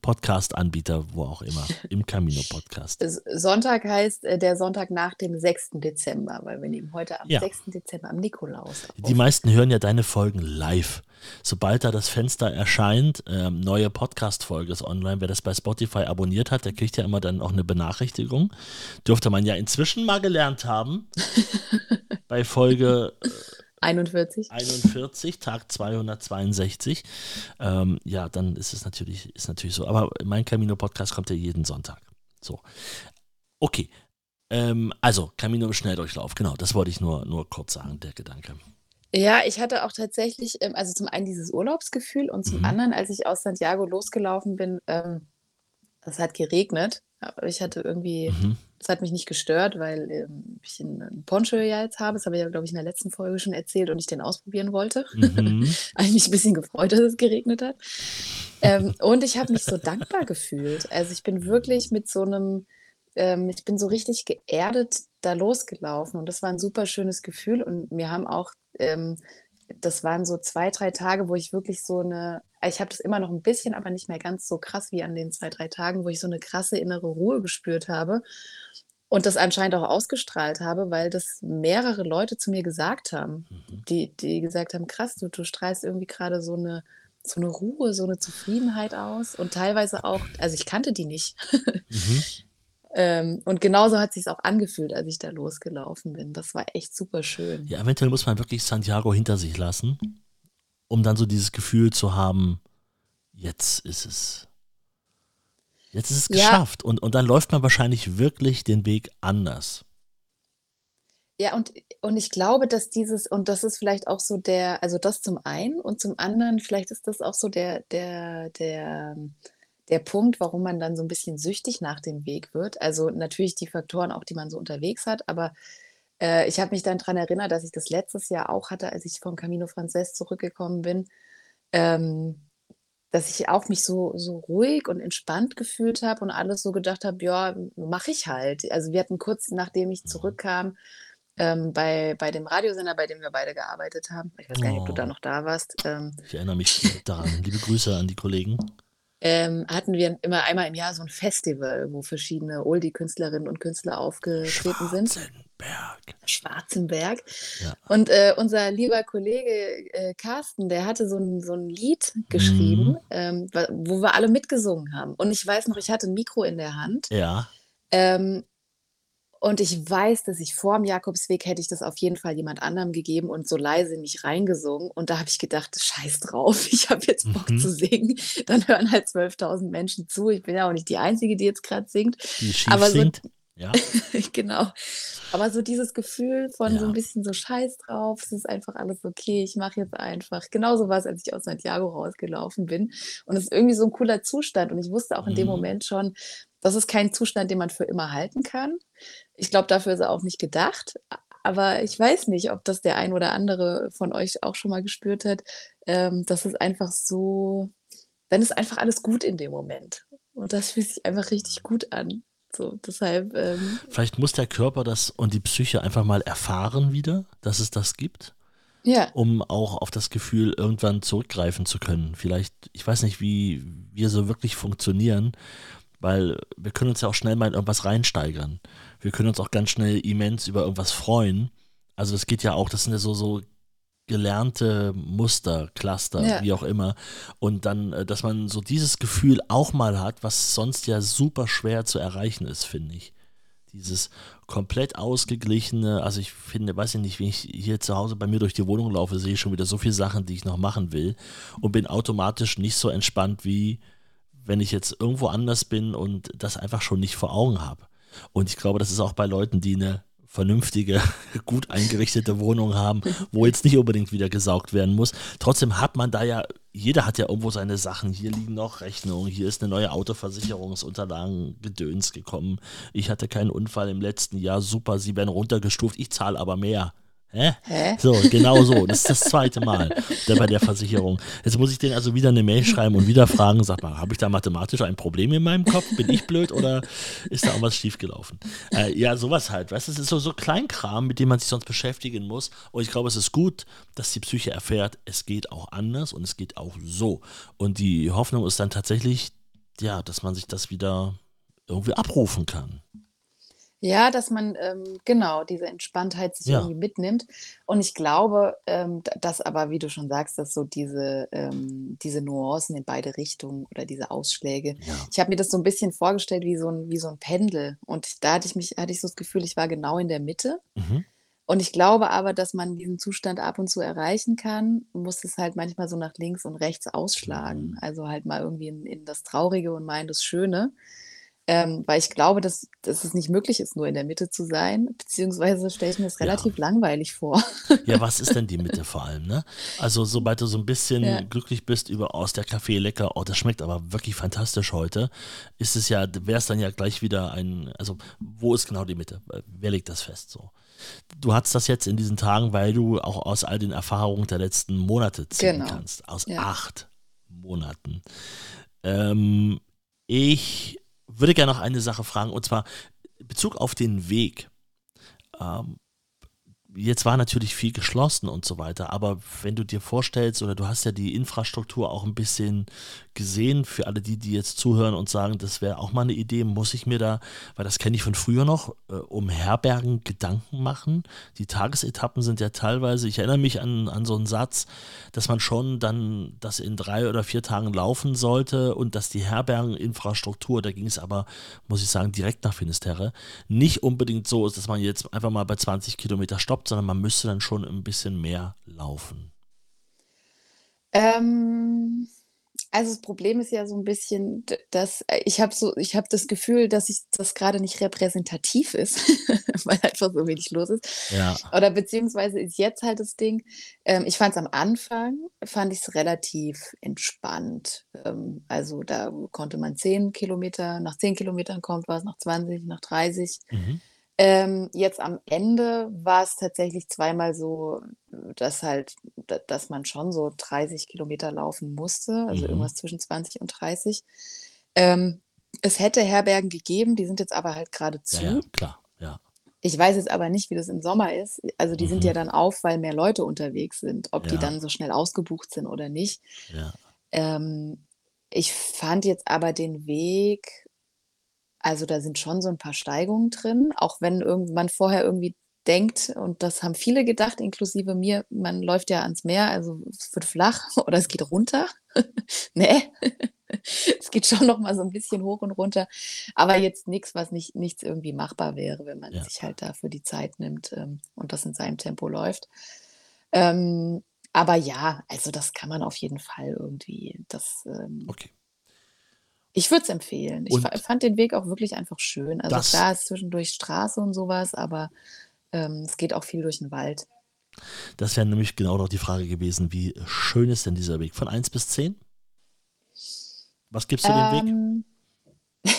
Podcast-Anbieter, wo auch immer, im Camino-Podcast. Sonntag heißt äh, der Sonntag nach dem 6. Dezember, weil wir nehmen heute am Ja. 6. Dezember, am Nikolaus. Die auf. meisten hören ja deine Folgen live. Sobald da das Fenster erscheint, ähm, neue Podcast-Folge ist online. Wer das bei Spotify abonniert hat, der kriegt ja immer dann auch eine Benachrichtigung. Dürfte man ja inzwischen mal gelernt haben. bei Folge 41. 41, Tag 262. Ähm, ja, dann ist es natürlich, ist natürlich so. Aber mein Camino-Podcast kommt ja jeden Sonntag. So. Okay. Ähm, also, Camino im Schnelldurchlauf, genau, das wollte ich nur, nur kurz sagen, der Gedanke. Ja, ich hatte auch tatsächlich, ähm, also zum einen dieses Urlaubsgefühl und zum Mhm. anderen, als ich aus Santiago losgelaufen bin, ähm, es hat geregnet, aber ich hatte irgendwie, Mhm. Es hat mich nicht gestört, weil ähm, ich einen, Poncho ja jetzt habe. Das habe ich ja, glaube ich, in der letzten Folge schon erzählt und ich den ausprobieren wollte. Mhm. habe mich ein bisschen gefreut, dass es geregnet hat. Ähm, und ich habe mich so dankbar gefühlt. Also ich bin wirklich mit so einem, ähm, ich bin so richtig geerdet da losgelaufen und das war ein super schönes Gefühl und mir haben auch, ähm, das waren so zwei, drei Tage, wo ich wirklich so eine, ich habe das immer noch ein bisschen, aber nicht mehr ganz so krass wie an den zwei, drei Tagen, wo ich so eine krasse innere Ruhe gespürt habe und das anscheinend auch ausgestrahlt habe, weil das mehrere Leute zu mir gesagt haben, Mhm. die, die gesagt haben, krass, du, du strahlst irgendwie gerade so eine, so eine Ruhe, so eine Zufriedenheit aus und teilweise auch, also ich kannte die nicht. Mhm. ähm, und genauso hat sich auch angefühlt, als ich da losgelaufen bin. Das war echt super schön. Ja, eventuell muss man wirklich Santiago hinter sich lassen, um dann so dieses Gefühl zu haben, jetzt ist es. Jetzt ist es Ja. geschafft. Und, und dann läuft man wahrscheinlich wirklich den Weg anders. Ja, und, und ich glaube, dass dieses, und das ist vielleicht auch so der, also das zum einen und zum anderen, vielleicht ist das auch so der, der, der, der Punkt, warum man dann so ein bisschen süchtig nach dem Weg wird. Also natürlich die Faktoren auch, die man so unterwegs hat, aber äh, ich habe mich dann daran erinnert, dass ich das letztes Jahr auch hatte, als ich vom Camino Frances zurückgekommen bin, ähm, dass ich auch mich so, so ruhig und entspannt gefühlt habe und alles so gedacht habe, ja, mache ich halt. Also wir hatten kurz, nachdem ich zurückkam, ähm, bei, bei dem Radiosender, bei dem wir beide gearbeitet haben, ich weiß gar nicht, ob du da Oh. noch da warst, ähm, Ich erinnere mich daran. Liebe Grüße an die Kollegen. Ähm, hatten wir immer einmal im Jahr so ein Festival, wo verschiedene Oldie-Künstlerinnen und Künstler aufgetreten sind. Schwarzenberg. Schwarzenberg. Ja. Und äh, unser lieber Kollege äh, Carsten, der hatte so ein, so ein Lied geschrieben, Mhm. ähm, wo wir alle mitgesungen haben. Und ich weiß noch, ich hatte ein Mikro in der Hand. Ja. Ähm, und ich weiß, dass ich vor dem Jakobsweg hätte ich das auf jeden Fall jemand anderem gegeben und so leise nicht reingesungen. Und da habe ich gedacht, scheiß drauf, ich habe jetzt Bock Mhm. zu singen. Dann hören halt 12.000 Menschen zu. Ich bin ja auch nicht die Einzige, die jetzt gerade singt. Die schief Aber so- singt. Ja. genau. Aber so dieses Gefühl von so Ja. ein bisschen so Scheiß drauf, es ist einfach alles okay, ich mache jetzt einfach. Genauso war es, als ich aus Santiago rausgelaufen bin. Und es ist irgendwie so ein cooler Zustand. Und ich wusste auch in dem Mhm. Moment schon, das ist kein Zustand, den man für immer halten kann. Ich glaube, dafür ist er auch nicht gedacht. Aber ich weiß nicht, ob das der ein oder andere von euch auch schon mal gespürt hat. Ähm, das ist einfach so, dann ist einfach alles gut in dem Moment. Und das fühlt sich einfach richtig gut an. So, deshalb, ähm, Vielleicht muss der Körper das und die Psyche einfach mal erfahren wieder, dass es das gibt, ja, um auch auf das Gefühl irgendwann zurückgreifen zu können. Vielleicht, ich weiß nicht, wie wir so wirklich funktionieren, weil wir können uns ja auch schnell mal in irgendwas reinsteigern. Wir können uns auch ganz schnell immens über irgendwas freuen. Also das geht ja auch, das sind ja so, so gelernte Muster, Cluster, Ja. wie auch immer. Und dann, äh, dass man so dieses Gefühl auch mal hat, was sonst ja super schwer zu erreichen ist, finde ich. Dieses komplett ausgeglichene, also ich finde, weiß ich nicht, wenn ich hier zu Hause bei mir durch die Wohnung laufe, sehe ich schon wieder so viele Sachen, die ich noch machen will und bin automatisch nicht so entspannt, wie wenn ich jetzt irgendwo anders bin und das einfach schon nicht vor Augen habe. Und ich glaube, das ist auch bei Leuten, die eine vernünftige, gut eingerichtete Wohnung haben, wo jetzt nicht unbedingt wieder gesaugt werden muss. Trotzdem hat man da ja, jeder hat ja irgendwo seine Sachen. Hier liegen noch Rechnungen, hier ist eine neue Autoversicherungsunterlagen Gedöns gekommen. Ich hatte keinen Unfall im letzten Jahr, super, sie werden runtergestuft, ich zahle aber mehr. Hä? Hä? So, genau so. Das ist das zweite Mal bei der Versicherung. Jetzt muss ich denen also wieder eine Mail schreiben und wieder fragen, sag mal, habe ich da mathematisch ein Problem in meinem Kopf? Bin ich blöd oder ist da irgendwas schiefgelaufen? Äh, ja, sowas halt. Weißt du, es ist so, so Kleinkram, mit dem man sich sonst beschäftigen muss. Und ich glaube, es ist gut, dass die Psyche erfährt, es geht auch anders und es geht auch so. Und die Hoffnung ist dann tatsächlich, ja, dass man sich das wieder irgendwie abrufen kann. Ja, dass man ähm, genau diese Entspanntheit sich Ja. irgendwie mitnimmt. Und ich glaube, ähm, dass aber, wie du schon sagst, dass so diese, ähm, diese Nuancen in beide Richtungen oder diese Ausschläge. Ja. Ich habe mir das so ein bisschen vorgestellt wie so ein, wie so ein Pendel. Und da hatte ich mich, hatte ich so das Gefühl, ich war genau in der Mitte. Mhm. Und ich glaube aber, dass man diesen Zustand ab und zu erreichen kann, muss es halt manchmal so nach links und rechts ausschlagen. Mhm. Also halt mal irgendwie in, in das Traurige und mal in das Schöne. Ähm, weil ich glaube, dass, dass es nicht möglich ist, nur in der Mitte zu sein, beziehungsweise stelle ich mir das Ja. relativ langweilig vor. Ja, was ist denn die Mitte vor allem, ne? Also, sobald du so ein bisschen Ja. glücklich bist über, aus der Kaffee lecker, oh, das schmeckt aber wirklich fantastisch heute, ist es ja, wäre es dann ja gleich wieder ein, also, wo ist genau die Mitte? Wer legt das fest so? Du hattest das jetzt in diesen Tagen, weil du auch aus all den Erfahrungen der letzten Monate ziehen Genau. kannst. Aus Ja. acht Monaten. Ähm, ich würde gerne noch eine Sache fragen, und zwar in Bezug auf den Weg. Ähm, jetzt war natürlich viel geschlossen und so weiter, aber wenn du dir vorstellst, oder du hast ja die Infrastruktur auch ein bisschen gesehen, für alle die, die jetzt zuhören und sagen, das wäre auch mal eine Idee, muss ich mir da, weil das kenne ich von früher noch, äh, um Herbergen Gedanken machen. Die Tagesetappen sind ja teilweise, ich erinnere mich an, an so einen Satz, dass man schon dann das in drei oder vier Tagen laufen sollte und dass die Herbergeninfrastruktur, da ging es aber, muss ich sagen, direkt nach Finisterre, nicht unbedingt so ist, dass man jetzt einfach mal bei 20 Kilometer stoppt, sondern man müsste dann schon ein bisschen mehr laufen. Ähm, also das Problem ist ja so ein bisschen, dass äh, ich habe so, ich habe das Gefühl, dass ich das gerade nicht repräsentativ ist, weil einfach so wenig los ist. Ja, Oder beziehungsweise ist jetzt halt das Ding, ähm, ich fand es am Anfang, fand ich es relativ entspannt. Ähm, also da konnte man 10 Kilometer, nach 10 Kilometern kommt was, nach 20, nach 30. mhm. Ähm, jetzt am Ende war es tatsächlich zweimal so, dass halt, da- dass man schon so 30 Kilometer laufen musste, also Mhm. irgendwas zwischen 20 und 30. Ähm, es hätte Herbergen gegeben, die sind jetzt aber halt gerade ja, zu. ja, klar, ja. Ich weiß jetzt aber nicht, wie das im Sommer ist. Also die sind Mhm. ja dann auf, weil mehr Leute unterwegs sind. Ob die Ja. dann so schnell ausgebucht sind oder nicht. ja. Ähm, ich fand jetzt aber den Weg, also da sind schon so ein paar Steigungen drin, auch wenn man vorher irgendwie denkt, und das haben viele gedacht, inklusive mir, man läuft ja ans Meer, also es wird flach oder es geht runter. Ne, es geht schon noch mal so ein bisschen hoch und runter, aber jetzt nichts, was nicht nichts irgendwie machbar wäre, wenn man Ja. sich halt dafür die Zeit nimmt, ähm, und das in seinem Tempo läuft. Ähm, aber ja, also das kann man auf jeden Fall irgendwie das, ähm Okay. Ich würde es empfehlen. Ich Und fa fand den Weg auch wirklich einfach schön. Also das klar ist zwischendurch Straße und sowas, aber, ähm, es geht auch viel durch den Wald. Das wäre nämlich genau noch die Frage gewesen, wie schön ist denn dieser Weg? Von 1 bis 10? Was gibst du dem Weg? Ähm,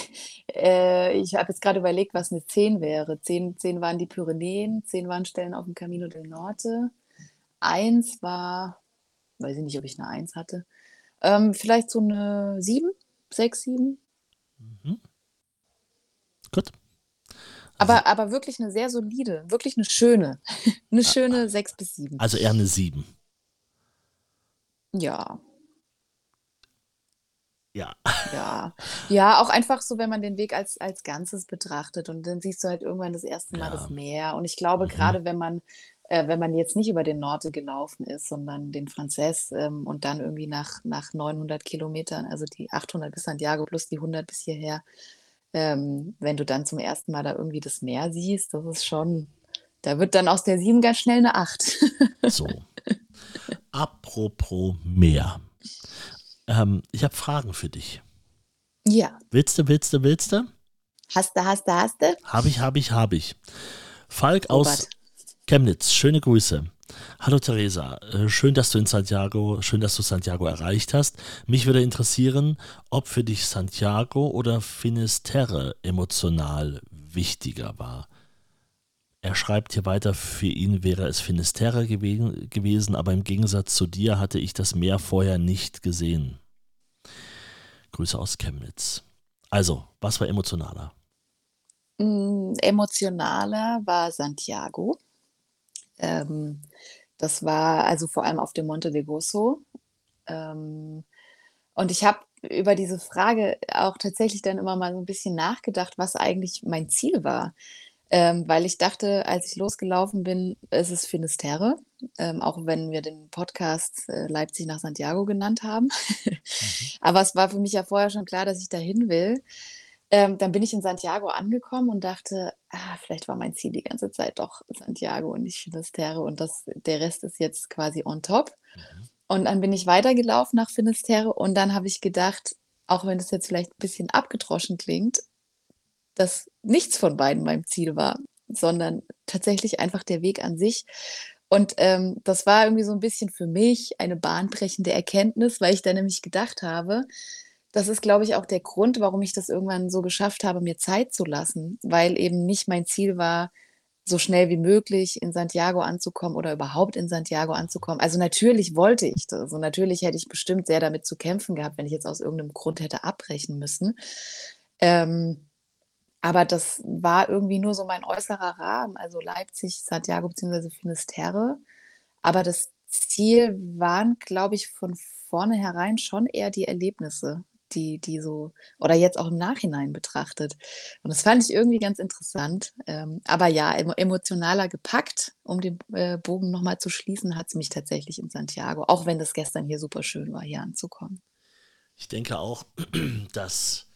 äh, ich habe jetzt gerade überlegt, was eine 10 wäre. 10 10 waren die Pyrenäen, 10 waren Stellen auf dem Camino del Norte. 1 war weiß ich nicht, ob ich eine 1 hatte. Ähm, vielleicht so eine 7, 6, 7. Mhm. Gut. Also, Aber aber wirklich eine sehr solide, wirklich eine schöne eine schöne 6 bis 7. also eher eine 7. Ja. Ja. Ja. Ja, auch einfach so, wenn man den Weg als als Ganzes betrachtet und dann siehst du halt irgendwann das erste Mal das Ja. Meer. Und ich glaube, Mhm. grade wenn man äh, wenn man jetzt nicht über den Norte gelaufen ist, sondern den Frances, ähm, und dann irgendwie nach nach 900 Kilometern, also die 800 bis Santiago plus die 100 bis hierher, ähm, wenn du dann zum ersten Mal da irgendwie das Meer siehst, das ist schon da wird dann aus der 7 ganz schnell eine 8. So. Apropos Meer. Ähm, ich habe Fragen für dich. Ja. Willst du, willst du, willst du? Hast du, hast du, hast du? Habe ich, habe ich, habe ich. Falk aus Robert. Chemnitz, schöne Grüße. Hallo Theresa, äh, schön, dass du in Santiago, schön, dass du Santiago erreicht hast. Mich würde interessieren, ob für dich Santiago oder Finisterre emotional wichtiger war. Er schreibt hier weiter, für ihn wäre es Finisterre gewe gewesen, aber im Gegensatz zu dir hatte ich das Meer vorher nicht gesehen. Grüße aus Chemnitz. Also, was war emotionaler? Hm, emotionaler war Santiago. Ähm, das war also vor allem auf dem Monte de Gozo. Ähm, und ich habe über diese Frage auch tatsächlich dann immer mal so ein bisschen nachgedacht, was eigentlich mein Ziel war. Ähm, weil ich dachte, als ich losgelaufen bin, es ist Finisterre, ähm, auch wenn wir den Podcast, äh, Leipzig nach Santiago genannt haben. Mhm. Aber es war für mich ja vorher schon klar, dass ich dahin will. Ähm, dann bin ich in Santiago angekommen und dachte, ah, vielleicht war mein Ziel die ganze Zeit doch Santiago und nicht Finisterre und das, der Rest ist jetzt quasi on top. Mhm. Und dann bin ich weitergelaufen nach Finisterre und dann habe ich gedacht, auch wenn das jetzt vielleicht ein bisschen abgedroschen klingt, dass nichts von beiden mein Ziel war, sondern tatsächlich einfach der Weg an sich. Und ähm, das war irgendwie so ein bisschen für mich eine bahnbrechende Erkenntnis, weil ich da nämlich gedacht habe, das ist, glaube ich, auch der Grund, warum ich das irgendwann so geschafft habe, mir Zeit zu lassen, weil eben nicht mein Ziel war, so schnell wie möglich in Santiago anzukommen oder überhaupt in Santiago anzukommen. Also natürlich wollte ich das. Also natürlich hätte ich bestimmt sehr damit zu kämpfen gehabt, wenn ich jetzt aus irgendeinem Grund hätte abbrechen müssen. Ähm, aber das war irgendwie nur so mein äußerer Rahmen, also Leipzig, Santiago bzw. Finisterre. Aber das Ziel waren, glaube ich, von vornherein schon eher die Erlebnisse, die, die so, oder jetzt auch im Nachhinein betrachtet. Und das fand ich irgendwie ganz interessant. Ähm, aber ja, emotionaler gepackt, um den äh, Bogen nochmal zu schließen, hat es mich tatsächlich in Santiago, auch wenn das gestern hier super schön war, hier anzukommen. Ich denke auch, dass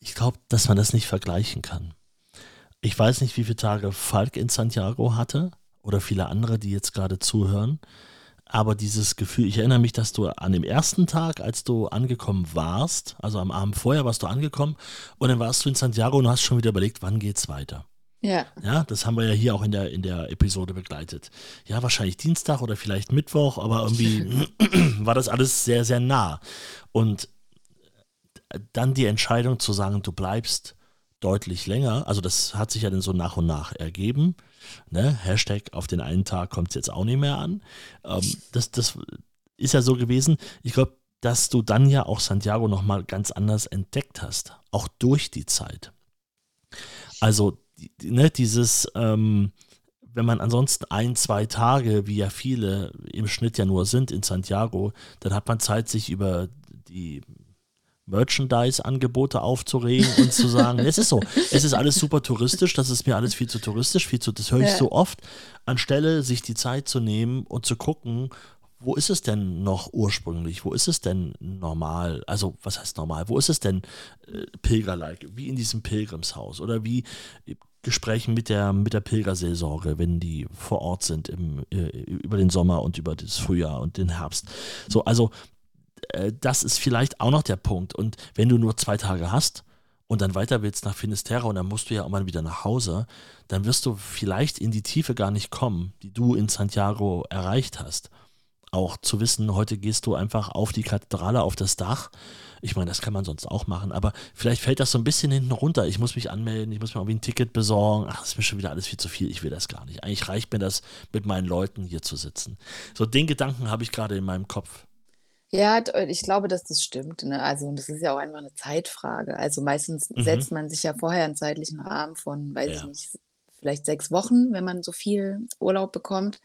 ich glaube, dass man das nicht vergleichen kann. Ich weiß nicht, wie viele Tage Falk in Santiago hatte oder viele andere, die jetzt gerade zuhören. Aber dieses Gefühl, ich erinnere mich, dass du an dem ersten Tag, als du angekommen warst, also am Abend vorher warst du angekommen und dann warst du in Santiago und hast schon wieder überlegt, wann geht's weiter. Ja. Ja, das haben wir ja hier auch in der, in der Episode begleitet. Ja, wahrscheinlich Dienstag oder vielleicht Mittwoch, aber irgendwie war das alles sehr, sehr nah. Und dann die Entscheidung zu sagen, du bleibst deutlich länger, also das hat sich ja dann so nach und nach ergeben. Ne? Hashtag auf den einen Tag kommt es jetzt auch nicht mehr an. Ähm, das, das ist ja so gewesen. Ich glaube, dass du dann ja auch Santiago nochmal ganz anders entdeckt hast, auch durch die Zeit. Also, ne, dieses, ähm, wenn man ansonsten ein, zwei Tage, wie ja viele im Schnitt ja nur sind in Santiago, dann hat man Zeit, sich über die Merchandise-Angebote aufzuregen und zu sagen, es ist so, es ist alles super touristisch, das ist mir alles viel zu touristisch, viel zu, das höre ich ja. so oft, anstelle sich die Zeit zu nehmen und zu gucken, wo ist es denn noch ursprünglich? Wo ist es denn normal? Also, was heißt normal? Wo ist es denn äh, Pilgerlike? Wie in diesem Pilgrimshaus oder wie Gesprächen mit der, mit der Pilgerseelsorge, wenn die vor Ort sind im, äh, über den Sommer und über das Frühjahr und den Herbst. So, also äh, das ist vielleicht auch noch der Punkt. Und wenn du nur zwei Tage hast und dann weiter willst nach Finisterre und dann musst du ja auch mal wieder nach Hause, dann wirst du vielleicht in die Tiefe gar nicht kommen, die du in Santiago erreicht hast. Auch zu wissen, heute gehst du einfach auf die Kathedrale, auf das Dach. Ich meine, das kann man sonst auch machen, aber vielleicht fällt das so ein bisschen hinten runter. Ich muss mich anmelden, ich muss mir irgendwie ein Ticket besorgen. Ach, das ist mir schon wieder alles viel zu viel. Ich will das gar nicht. Eigentlich reicht mir das, mit meinen Leuten hier zu sitzen. So den Gedanken habe ich gerade in meinem Kopf. Ja, äh, ich glaube, dass das stimmt, ne? Also, und das ist ja auch einfach eine Zeitfrage. Also, meistens Mhm. setzt man sich ja vorher einen zeitlichen Rahmen von, weiß ich nicht, vielleicht sechs Wochen, wenn man so viel Urlaub bekommt.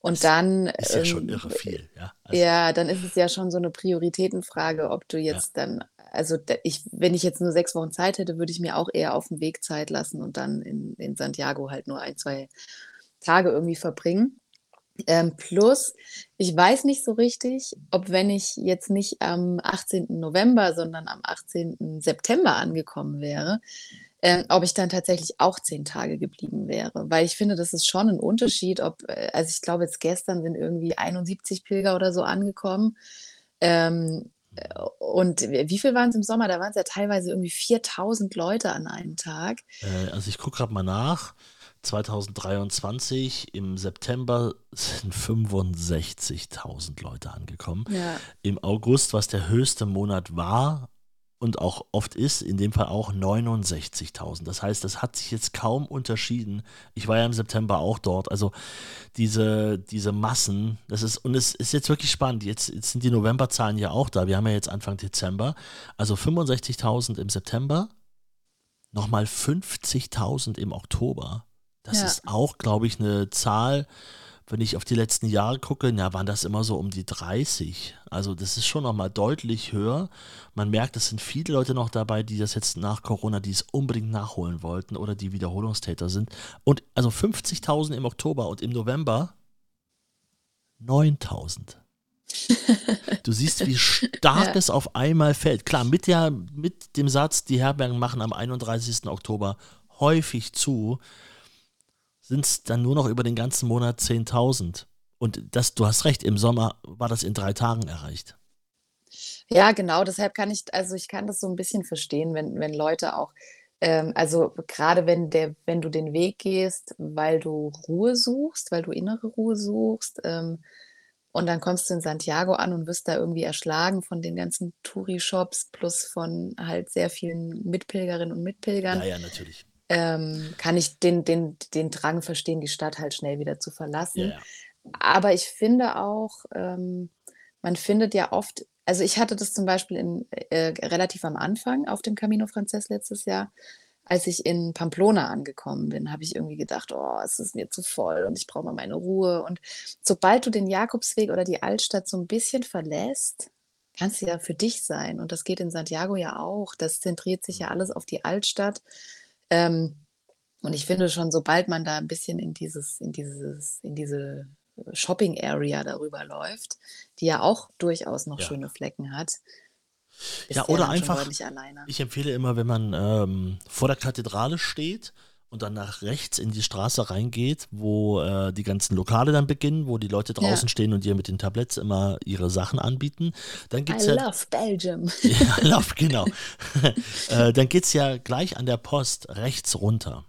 Und Das dann, ist ja schon ähm, irre viel, ja. Also ja, dann ist es ja schon so eine Prioritätenfrage, ob du ja. jetzt dann also, ich wenn ich jetzt nur sechs Wochen Zeit hätte, würde ich mir auch eher auf dem Weg Zeit lassen und dann in in Santiago halt nur ein, zwei Tage irgendwie verbringen. Ähm, plus, ich weiß nicht so richtig, ob wenn ich jetzt nicht am 18. November, sondern am 18. September angekommen wäre, äh, ob ich dann tatsächlich auch zehn Tage geblieben wäre. Weil ich finde, das ist schon ein Unterschied, ob, äh, also ich glaube, jetzt gestern sind irgendwie 71 Pilger oder so angekommen. Ähm, äh, und wie viel waren es im Sommer? Da waren es ja teilweise irgendwie 4000 Leute an einem Tag. Äh, also ich gucke gerade mal nach. 2023 im September sind 65.000 Leute angekommen. Ja. Im August, was der höchste Monat war und auch oft ist, in dem Fall auch 69.000. Das heißt, das hat sich jetzt kaum unterschieden. Ich war ja im September auch dort. Also diese, diese Massen, das ist, und es ist jetzt wirklich spannend. Jetzt, jetzt sind die Novemberzahlen ja auch da. Wir haben ja jetzt Anfang Dezember. Also 65.000 im September, nochmal 50.000 im Oktober. Das ja. ist auch, glaube ich, eine Zahl, wenn ich auf die letzten Jahre gucke, ja, waren das immer so um die 30. Also das ist schon nochmal deutlich höher. Man merkt, es sind viele Leute noch dabei, die das jetzt nach Corona, die es unbedingt nachholen wollten oder die Wiederholungstäter sind. Und also 50.000 im Oktober und im November 9.000. Du siehst, wie stark ja. es auf einmal fällt. Klar, mit, der, mit dem Satz, die Herbergen machen am 31. Oktober häufig zu, sind es dann nur noch über den ganzen Monat 10.000. Und das, du hast recht, im Sommer war das in drei Tagen erreicht. Ja, genau, deshalb kann ich, also ich kann das so ein bisschen verstehen, wenn, wenn Leute auch, ähm, also gerade wenn der, wenn du den Weg gehst, weil du Ruhe suchst, weil du innere Ruhe suchst, ähm, und dann kommst du in Santiago an und wirst da irgendwie erschlagen von den ganzen Touri-Shops plus von halt sehr vielen Mitpilgerinnen und Mitpilgern. Ja, ja, natürlich. Ähm, kann ich den, den, den Drang verstehen, die Stadt halt schnell wieder zu verlassen. Ja. Aber ich finde auch, ähm, man findet ja oft, also ich hatte das zum Beispiel in, äh, relativ am Anfang auf dem Camino Frances letztes Jahr, als ich in Pamplona angekommen bin, habe ich irgendwie gedacht, oh, es ist mir zu voll und ich brauche mal meine Ruhe. Und sobald du den Jakobsweg oder die Altstadt so ein bisschen verlässt, kannst du ja für dich sein. Und das geht in Santiago ja auch. Das zentriert sich ja alles auf die Altstadt. Ähm, und ich finde schon, sobald man da ein bisschen in dieses, in dieses, in diese Shopping Area darüber läuft, die ja auch durchaus noch ja. schöne Flecken hat, ja, oder einfach, ich empfehle immer, wenn man ähm, vor der Kathedrale steht und dann nach rechts in die Straße reingeht, wo äh, die ganzen Lokale dann beginnen, wo die Leute draußen ja. stehen und dir mit den Tabletts immer ihre Sachen anbieten. Dann gibt's I ja, love Belgium. Ja, love, genau. äh, dann geht es ja gleich an der Post rechts runter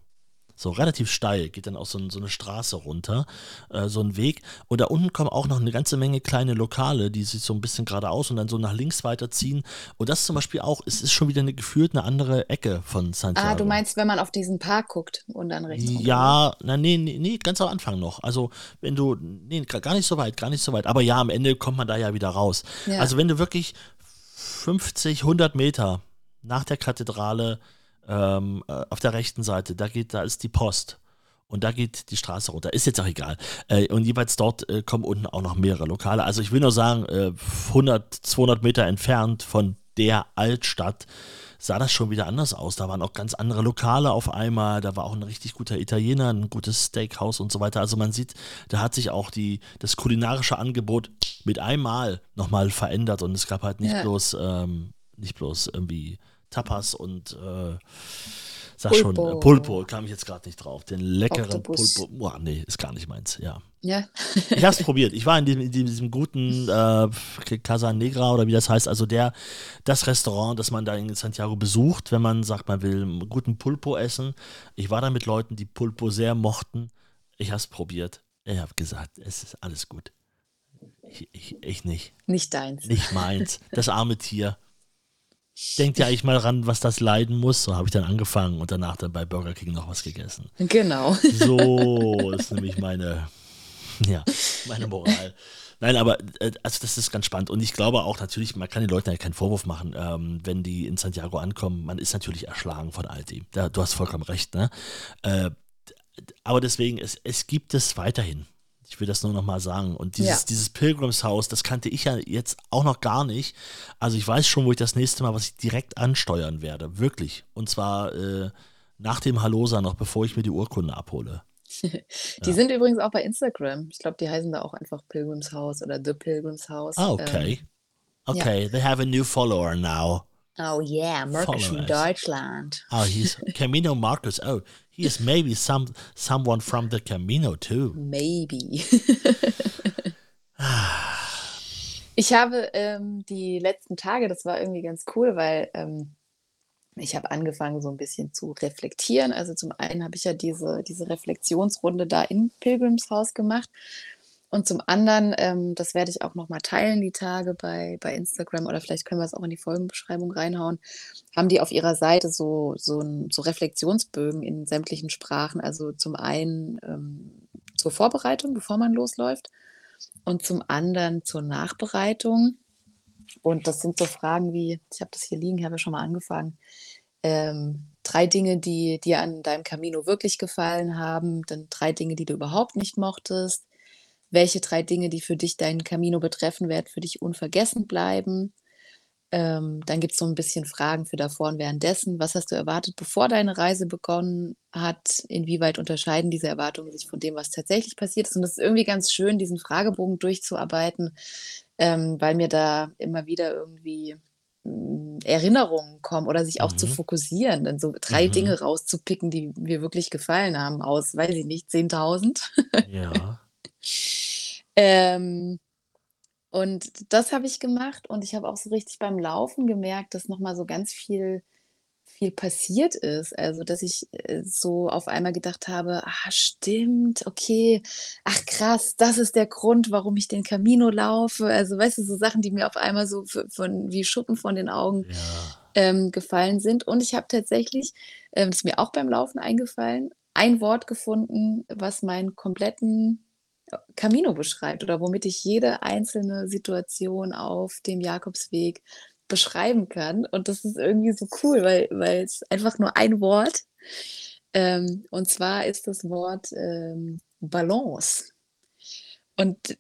so relativ steil, geht dann auch so, so eine Straße runter, äh, so ein Weg. Und da unten kommen auch noch eine ganze Menge kleine Lokale, die sich so ein bisschen geradeaus und dann so nach links weiterziehen. Und das zum Beispiel auch, es ist schon wieder eine gefühlt eine andere Ecke von Santiago. Ah, du meinst, wenn man auf diesen Park guckt und dann rechts. Ja, na, nee, nee, nee, ganz am Anfang noch. Also wenn du, nee, gar nicht so weit, gar nicht so weit. Aber ja, am Ende kommt man da ja wieder raus. Ja. Also wenn du wirklich 50, 100 Meter nach der Kathedrale ähm, äh, auf der rechten Seite, da geht, da ist die Post. Und da geht die Straße runter. Ist jetzt auch egal. Äh, und jeweils dort äh, kommen unten auch noch mehrere Lokale. Also ich will nur sagen, äh, 100, 200 Meter entfernt von der Altstadt sah das schon wieder anders aus. Da waren auch ganz andere Lokale auf einmal. Da war auch ein richtig guter Italiener, ein gutes Steakhouse und so weiter. Also man sieht, da hat sich auch die, das kulinarische Angebot mit einmal nochmal verändert. Und es gab halt nicht ja. bloß, ähm, nicht bloß irgendwie Tapas und äh, sag Pulpo. schon, äh, Pulpo, kam ich jetzt gerade nicht drauf. Den leckeren Octopus. Pulpo. Boah, nee, ist gar nicht meins, ja. Ja. ich habe es probiert. Ich war in diesem, in diesem guten äh, Casa Negra oder wie das heißt, also der, das Restaurant, das man da in Santiago besucht, wenn man sagt, man will einen guten Pulpo essen. Ich war da mit Leuten, die Pulpo sehr mochten. Ich habe es probiert. Ich habe gesagt, es ist alles gut. Ich, ich, ich nicht. Nicht deins. Nicht meins. Das arme Tier denkt ja eigentlich mal ran, was das leiden muss. So habe ich dann angefangen und danach dann bei Burger King noch was gegessen. Genau. So ist nämlich meine, ja, meine Moral. Nein, aber äh, also das ist ganz spannend. Und ich glaube auch natürlich, man kann den Leuten ja keinen Vorwurf machen, ähm, wenn die in Santiago ankommen. Man ist natürlich erschlagen von all dem. Da, du hast vollkommen recht, ne? Äh, aber deswegen, es, es gibt es weiterhin. Ich will das nur noch mal sagen. Und dieses, ja. dieses Pilgrimshaus, das kannte ich ja jetzt auch noch gar nicht. Also ich weiß schon, wo ich das nächste Mal, was ich direkt ansteuern werde. Wirklich. Und zwar äh, nach dem Hallosa noch, bevor ich mir die Urkunde abhole. die ja. sind übrigens auch bei Instagram. Ich glaube, die heißen da auch einfach Pilgrimshaus oder The Pilgrimshaus. Ah, okay. Ähm, okay, ja. they have a new follower now. Oh yeah, Marcus from Deutschland. Oh, he's Camino Marcus. Oh, he is maybe some someone from the Camino too. Maybe. ich habe ähm, die letzten Tage, das war irgendwie ganz cool, weil ähm, ich habe angefangen, so ein bisschen zu reflektieren. Also zum einen habe ich ja diese, diese Reflexionsrunde da im Pilgrimshaus gemacht. Und zum anderen, ähm, das werde ich auch nochmal teilen, die Tage bei, bei Instagram oder vielleicht können wir es auch in die Folgenbeschreibung reinhauen, haben die auf ihrer Seite so, so, ein, so Reflexionsbögen in sämtlichen Sprachen. Also zum einen ähm, zur Vorbereitung, bevor man losläuft, und zum anderen zur Nachbereitung. Und das sind so Fragen wie, ich habe das hier liegen, ich habe ja schon mal angefangen. Ähm, drei Dinge, die dir an deinem Camino wirklich gefallen haben, dann drei Dinge, die du überhaupt nicht mochtest, welche drei Dinge, die für dich deinen Camino betreffen, werden für dich unvergessen bleiben. Ähm, dann gibt es so ein bisschen Fragen für davor und währenddessen. Was hast du erwartet, bevor deine Reise begonnen hat? Inwieweit unterscheiden diese Erwartungen sich von dem, was tatsächlich passiert ist? Und das ist irgendwie ganz schön, diesen Fragebogen durchzuarbeiten, ähm, weil mir da immer wieder irgendwie hm, Erinnerungen kommen oder sich auch zu Mhm. fokussieren, dann so 3 Mhm. Dinge rauszupicken, die mir wirklich gefallen haben aus, weiß ich nicht, 10.000. Ja. Ähm, und das habe ich gemacht und ich habe auch so richtig beim Laufen gemerkt, dass noch mal so ganz viel viel passiert ist. Also, dass ich, äh, so auf einmal gedacht habe: „Ah, stimmt, okay. Ach krass, das ist der Grund, warum ich den Camino laufe.“ Also, weißt du, so Sachen, die mir auf einmal so von wie Schuppen von den Augen, Ja. ähm, gefallen sind. Und ich habe tatsächlich, ähm, das ist mir auch beim Laufen eingefallen, ein Wort gefunden, was meinen kompletten, Camino beschreibt oder womit ich jede einzelne Situation auf dem Jakobsweg beschreiben kann. Und das ist irgendwie so cool, weil es einfach nur ein Wort ähm, und zwar ist das Wort, ähm, Balance. Und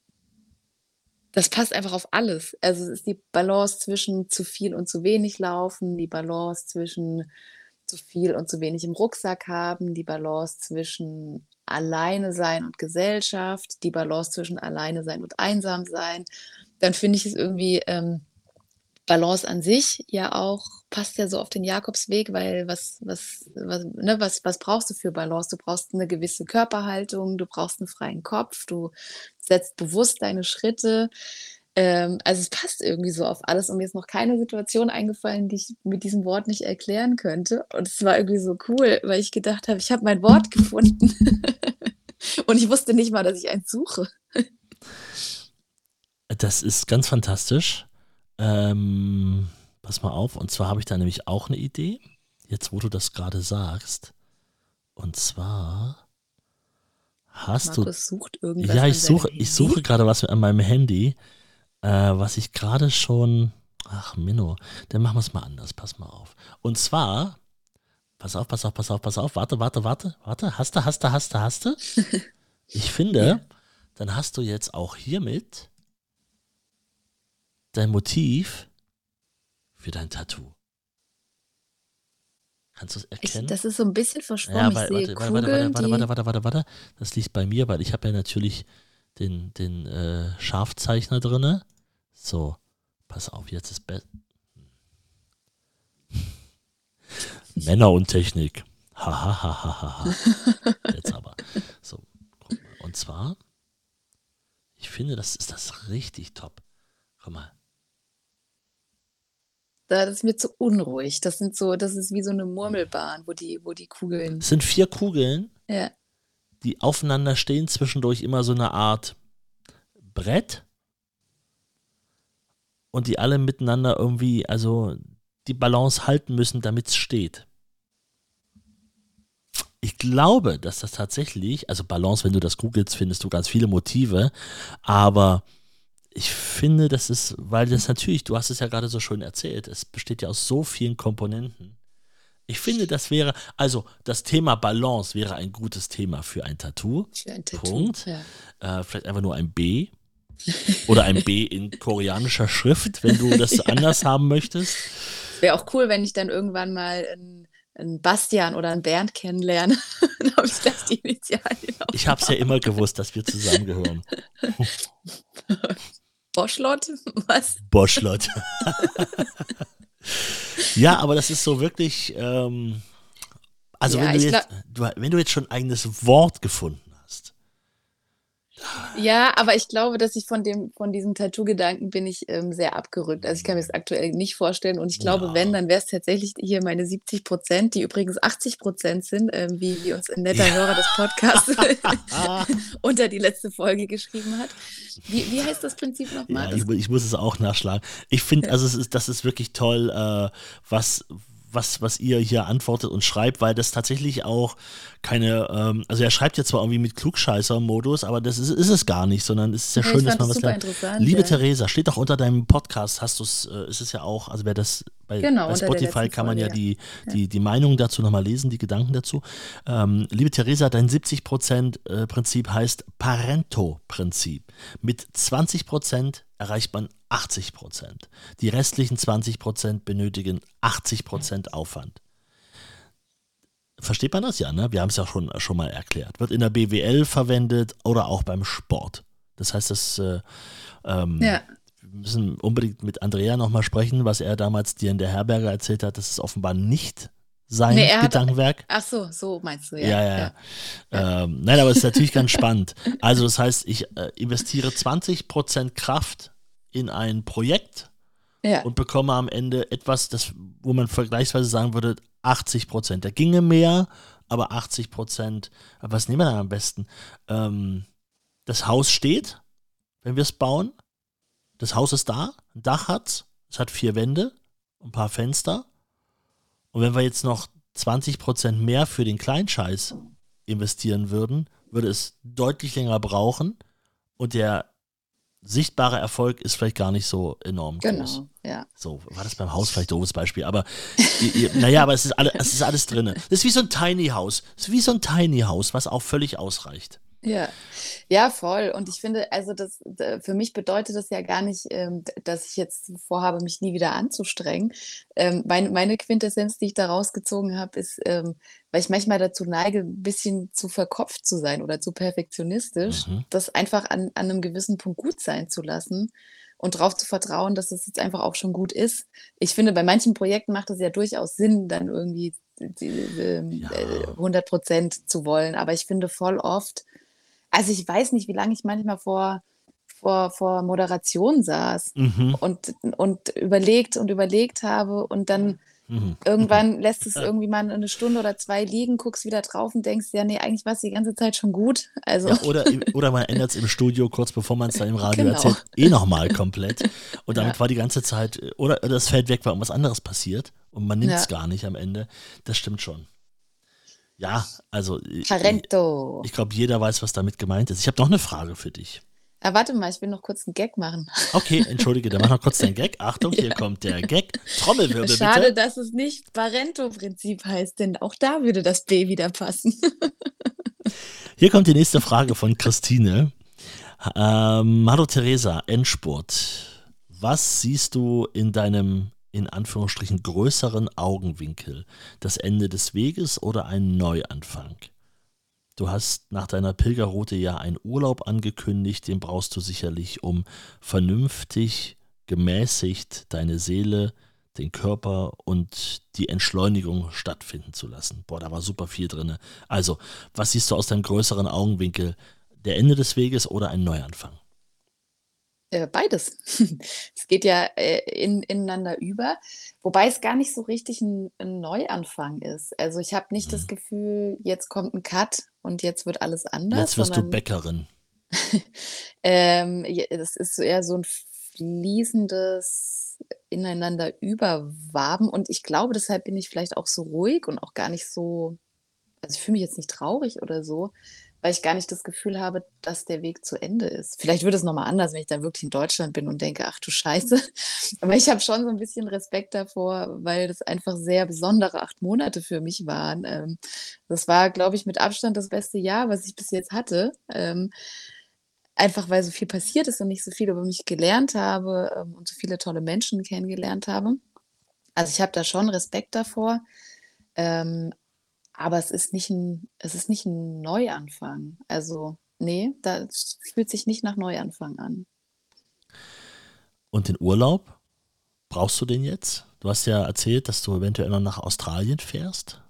das passt einfach auf alles. Also, es ist die Balance zwischen zu viel und zu wenig Laufen, die Balance zwischen zu viel und zu wenig im Rucksack haben, die Balance zwischen Alleine sein und Gesellschaft, die Balance zwischen Alleine sein und einsam sein. Dann finde ich es irgendwie, ähm Balance an sich ja auch passt ja so auf den Jakobsweg, weil was was was ne, was was brauchst du für Balance? Du brauchst 'ne gewisse Körperhaltung, du brauchst 'n freien Kopf, du setzt bewusst deine Schritte. Ähm, also, es passt irgendwie so auf alles und mir ist noch keine Situation eingefallen, die ich mit diesem Wort nicht erklären könnte. Und es war irgendwie so cool, weil ich gedacht habe, ich habe mein Wort gefunden. Und ich wusste nicht mal, dass ich eins suche. Das ist ganz fantastisch. Ähm, pass mal auf, und zwar habe ich da nämlich auch eine Idee, jetzt wo du das gerade sagst. Und zwar hast du Markus sucht irgendwas Ja, ich suche, ich suche gerade was an meinem Handy, äh, was ich gerade schon. Ach, Minno, dann machen wir es mal anders. Pass mal auf. Und zwar, pass auf, pass auf, pass auf, pass auf. Warte, warte, warte, warte. Hast du, hast du, hast du, hast du? Ich finde, Ja. dann hast du jetzt auch hiermit dein Motiv für dein Tattoo. Kannst du es Ich erkennen? das ist so 'n bisschen verschwommen. Ja, ich warte, sehe warte, warte, warte, Kugeln, warte, warte, warte, warte, warte. Das liegt bei mir, weil ich habe ja natürlich den, den äh, Scharfzeichner drinne. So, pass auf, jetzt ist be Männer und Technik. Ha, ha, ha, ha, ha, ha. Jetzt aber. So. Und zwar, ich finde, das ist das richtig top. Guck mal. Da das ist mir zu unruhig. Das sind so das ist wie so 'ne Murmelbahn, wo die wo die Kugeln Es sind vier Kugeln, ja. die aufeinander stehen, zwischendurch immer so eine Art Brett und die alle miteinander irgendwie, also die Balance halten müssen, damit es steht. Ich glaube, dass das tatsächlich, also Balance, wenn du das googelst, findest du ganz viele Motive, aber ich finde, das ist, weil das natürlich, du hast es ja gerade so schön erzählt, es besteht ja aus so vielen Komponenten. Ich finde, das wäre, also das Thema Balance wäre ein gutes Thema für ein Tattoo. Für ein Tattoo. Punkt. Ja. Äh, vielleicht einfach nur ein B. Oder ein B in koreanischer Schrift, wenn du das anders haben möchtest. Wäre auch cool, wenn ich dann irgendwann mal 'n 'n Bastian oder 'n Bernd kennenlerne. Dann habe ich gleich die Initialien auf Ich habe es ja immer gewusst, dass wir zusammengehören. Boschlott? Was? Boschlott. ja, aber das ist so wirklich, ähm, also Ja, wenn, du jetzt, du, wenn du jetzt schon ein eigenes Wort gefunden hast. Ja, aber ich glaube, dass ich von dem von diesem Tattoo-Gedanken bin ich, ähm, sehr abgerückt. Also, ich kann mir das aktuell nicht vorstellen und ich glaube, Ja. wenn, dann wäre es tatsächlich hier meine 70% die übrigens 80% sind, ähm, wie wie uns ein netter Ja. Hörer des Podcasts unter die letzte Folge geschrieben hat. Wie wie heißt das Prinzip noch mal? Ja, ich, ich muss es auch nachschlagen. Ich finde, also es ist, das ist wirklich toll, äh, was, was, was ihr hier antwortet und schreibt, weil das tatsächlich auch keine, ähm, also er schreibt jetzt zwar irgendwie mit Klugscheißer-Modus, aber das ist, ist es gar nicht, sondern es ist ja Ja, schön, dass man das was lernt. Liebe ja. Theresa, steht doch unter deinem Podcast, hast du es, äh, ist es ja auch, also wer das bei Bei, Genau, bei Spotify kann man ja Folge, die, die, die Meinungen dazu nochmal lesen, die Gedanken dazu. Ähm, liebe Theresa, dein 70%-Prinzip heißt Parento-Prinzip. Mit 20% erreicht man 80%. Die restlichen 20% benötigen 80% Aufwand. Versteht man das ja, ne? Wir haben es ja schon, schon mal erklärt. Wird in der BWL verwendet oder auch beim Sport. Das heißt, das äh, ähm, Ja. Wir müssen unbedingt mit Andrea nochmal sprechen, was er damals dir in der Herberge erzählt hat. Das ist offenbar nicht sein Nee, er hat- Gedankenwerk. Ach so, so meinst du, ja. Ja, ja, ja. Ähm, nein, aber es ist natürlich ganz spannend. Also, das heißt, ich äh, investiere 20% Kraft in ein Projekt Ja. und bekomme am Ende etwas, das, wo man vergleichsweise sagen würde, 80 Prozent. Da ginge mehr, aber 80 Prozent. Aber was nehmen wir dann am besten? Ähm, das Haus steht, wenn wir es bauen. Das Haus ist da, ein Dach hat es hat vier Wände, ein paar Fenster. Und wenn wir jetzt noch 20 Prozent mehr für den Kleinscheiß investieren würden, würde es deutlich länger brauchen und der sichtbare Erfolg ist vielleicht gar nicht so enorm groß. Genau, ja. So, war das beim Haus vielleicht ein doofes Beispiel, aber naja, aber es ist, alle, es ist alles drin. Das ist wie so ein Tiny House. Es ist wie so ein Tiny House, was auch völlig ausreicht. Ja, ja, voll. Und ich finde, also das für mich bedeutet das ja gar nicht, ähm, dass ich jetzt vorhabe, mich nie wieder anzustrengen. Ähm, mein, meine Quintessenz, die ich da rausgezogen habe, ist, ähm, weil ich manchmal dazu neige, ein bisschen zu verkopft zu sein oder zu perfektionistisch, Mhm. das einfach an, an einem gewissen Punkt gut sein zu lassen und darauf zu vertrauen, dass es jetzt einfach auch schon gut ist. Ich finde, bei manchen Projekten macht es ja durchaus Sinn, dann irgendwie die, ähm, Ja. äh, 100 Prozent zu wollen. Aber ich finde voll oft, also ich weiß nicht, wie lange ich manchmal vor, vor, vor Moderation saß Mhm. und, und überlegt und überlegt habe und dann Mhm. irgendwann lässt es irgendwie mal eine Stunde oder zwei liegen, guckst wieder drauf und denkst, ja, nee, eigentlich war es die ganze Zeit schon gut. Also, Ja, oder, oder man ändert es im Studio kurz bevor man es dann im Radio Genau. erzählt, eh nochmal komplett. Und damit Ja. war die ganze Zeit, oder das fällt weg, weil irgendwas anderes passiert und man nimmt es Ja. gar nicht am Ende. Das stimmt schon. Ja, also ich, Parento. ich glaube, jeder weiß, was damit gemeint ist. Ich habe noch eine Frage für dich. Ah, warte mal, ich will noch kurz einen Gag machen. Okay, entschuldige, dann mach noch kurz deinen Gag. Achtung, hier kommt der Gag. Trommelwirbel Schade, bitte. dass es nicht Parento-Prinzip heißt, denn auch da würde das B wieder passen. Hier kommt die nächste Frage von Christine. Ähm, hallo Theresa, Endspurt. Was siehst du in deinem, in Anführungsstrichen, größeren Augenwinkel? Das Ende des Weges oder einen Neuanfang? Du hast nach deiner Pilgerroute ja einen Urlaub angekündigt, den brauchst du sicherlich, um vernünftig, gemäßigt deine Seele, den Körper und die Entschleunigung stattfinden zu lassen. Boah, da war super viel drin. Also, was siehst du aus deinem größeren Augenwinkel? Der Ende des Weges oder ein Neuanfang? Äh, beides. Es geht ja äh, in, ineinander über, wobei es gar nicht so richtig ein, ein Neuanfang ist. Also ich habe nicht das Mhm. Gefühl, jetzt kommt ein Cut und jetzt wird alles anders, Jetzt wirst du sondern Bäckerin. ähm, das ist eher so ein fließendes ineinander überwaben und ich glaube, deshalb bin ich vielleicht auch so ruhig und auch gar nicht so, also ich fühle mich jetzt nicht traurig oder so, weil ich gar nicht das Gefühl habe, dass der Weg zu Ende ist. Vielleicht wird es nochmal anders, wenn ich dann wirklich in Deutschland bin und denke, ach du Scheiße. Aber ich habe schon so ein bisschen Respekt davor, weil das einfach sehr besondere acht Monate für mich waren. Ähm, das war, glaube ich, mit Abstand das beste Jahr, was ich bis jetzt hatte. Ähm, einfach weil so viel passiert ist und ich so viel über mich gelernt habe ähm, und so viele tolle Menschen kennengelernt habe. Also ich habe da schon Respekt davor. Aber es ist nicht ein, es ist nicht ein Neuanfang. Also, nee, das fühlt sich nicht nach Neuanfang an. Und den Urlaub? Brauchst du den jetzt? Du hast ja erzählt, dass du eventuell noch nach Australien fährst.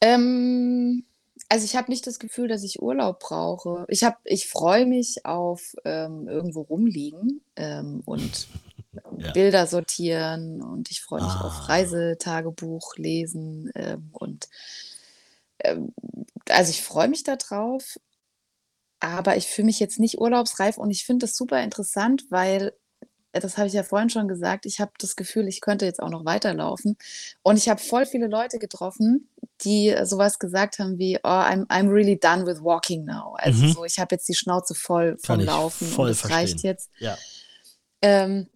Ähm, also ich habe nicht das Gefühl, dass ich Urlaub brauche. Ich habe, ich freue mich auf ähm, irgendwo rumliegen ähm, und Ja. Bilder sortieren und ich freue mich Ah. auf Reisetagebuch lesen ähm, und ähm, also ich freue mich da drauf, aber ich fühle mich jetzt nicht urlaubsreif und ich finde das super interessant, weil äh, das habe ich ja vorhin schon gesagt, ich habe das Gefühl, ich könnte jetzt auch noch weiterlaufen. Und ich habe voll viele Leute getroffen, die sowas gesagt haben wie, oh, I'm, I'm really done with walking now. Also Mhm. so, ich habe jetzt die Schnauze voll Kann vom ich Laufen voll und es reicht verstehen. jetzt. Ja. Ähm,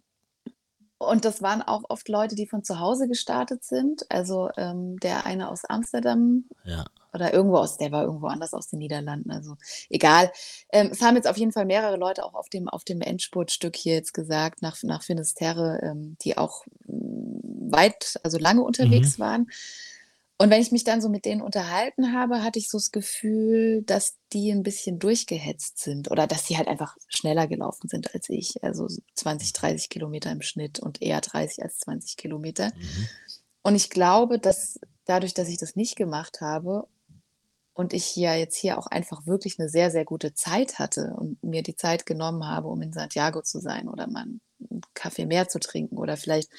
und das waren auch oft Leute, die von zu Hause gestartet sind. Also ähm, der eine aus Amsterdam Ja. oder irgendwo aus, der war irgendwo anders aus den Niederlanden. Also egal. Ähm, es haben jetzt auf jeden Fall mehrere Leute auch auf dem, auf dem Endspurtstück hier jetzt gesagt, nach, nach Finisterre, ähm, die auch mm, weit, also lange unterwegs Mhm. waren. Und wenn ich mich dann so mit denen unterhalten habe, hatte ich so das Gefühl, dass die ein bisschen durchgehetzt sind oder dass sie halt einfach schneller gelaufen sind als ich. Also so 20, 30 Kilometer im Schnitt und eher 30 als 20 Kilometer. Mhm. Und ich glaube, dass dadurch, dass ich das nicht gemacht habe und ich ja jetzt hier auch einfach wirklich eine sehr, sehr gute Zeit hatte und mir die Zeit genommen habe, um in Santiago zu sein oder mal einen Kaffee mehr zu trinken oder vielleicht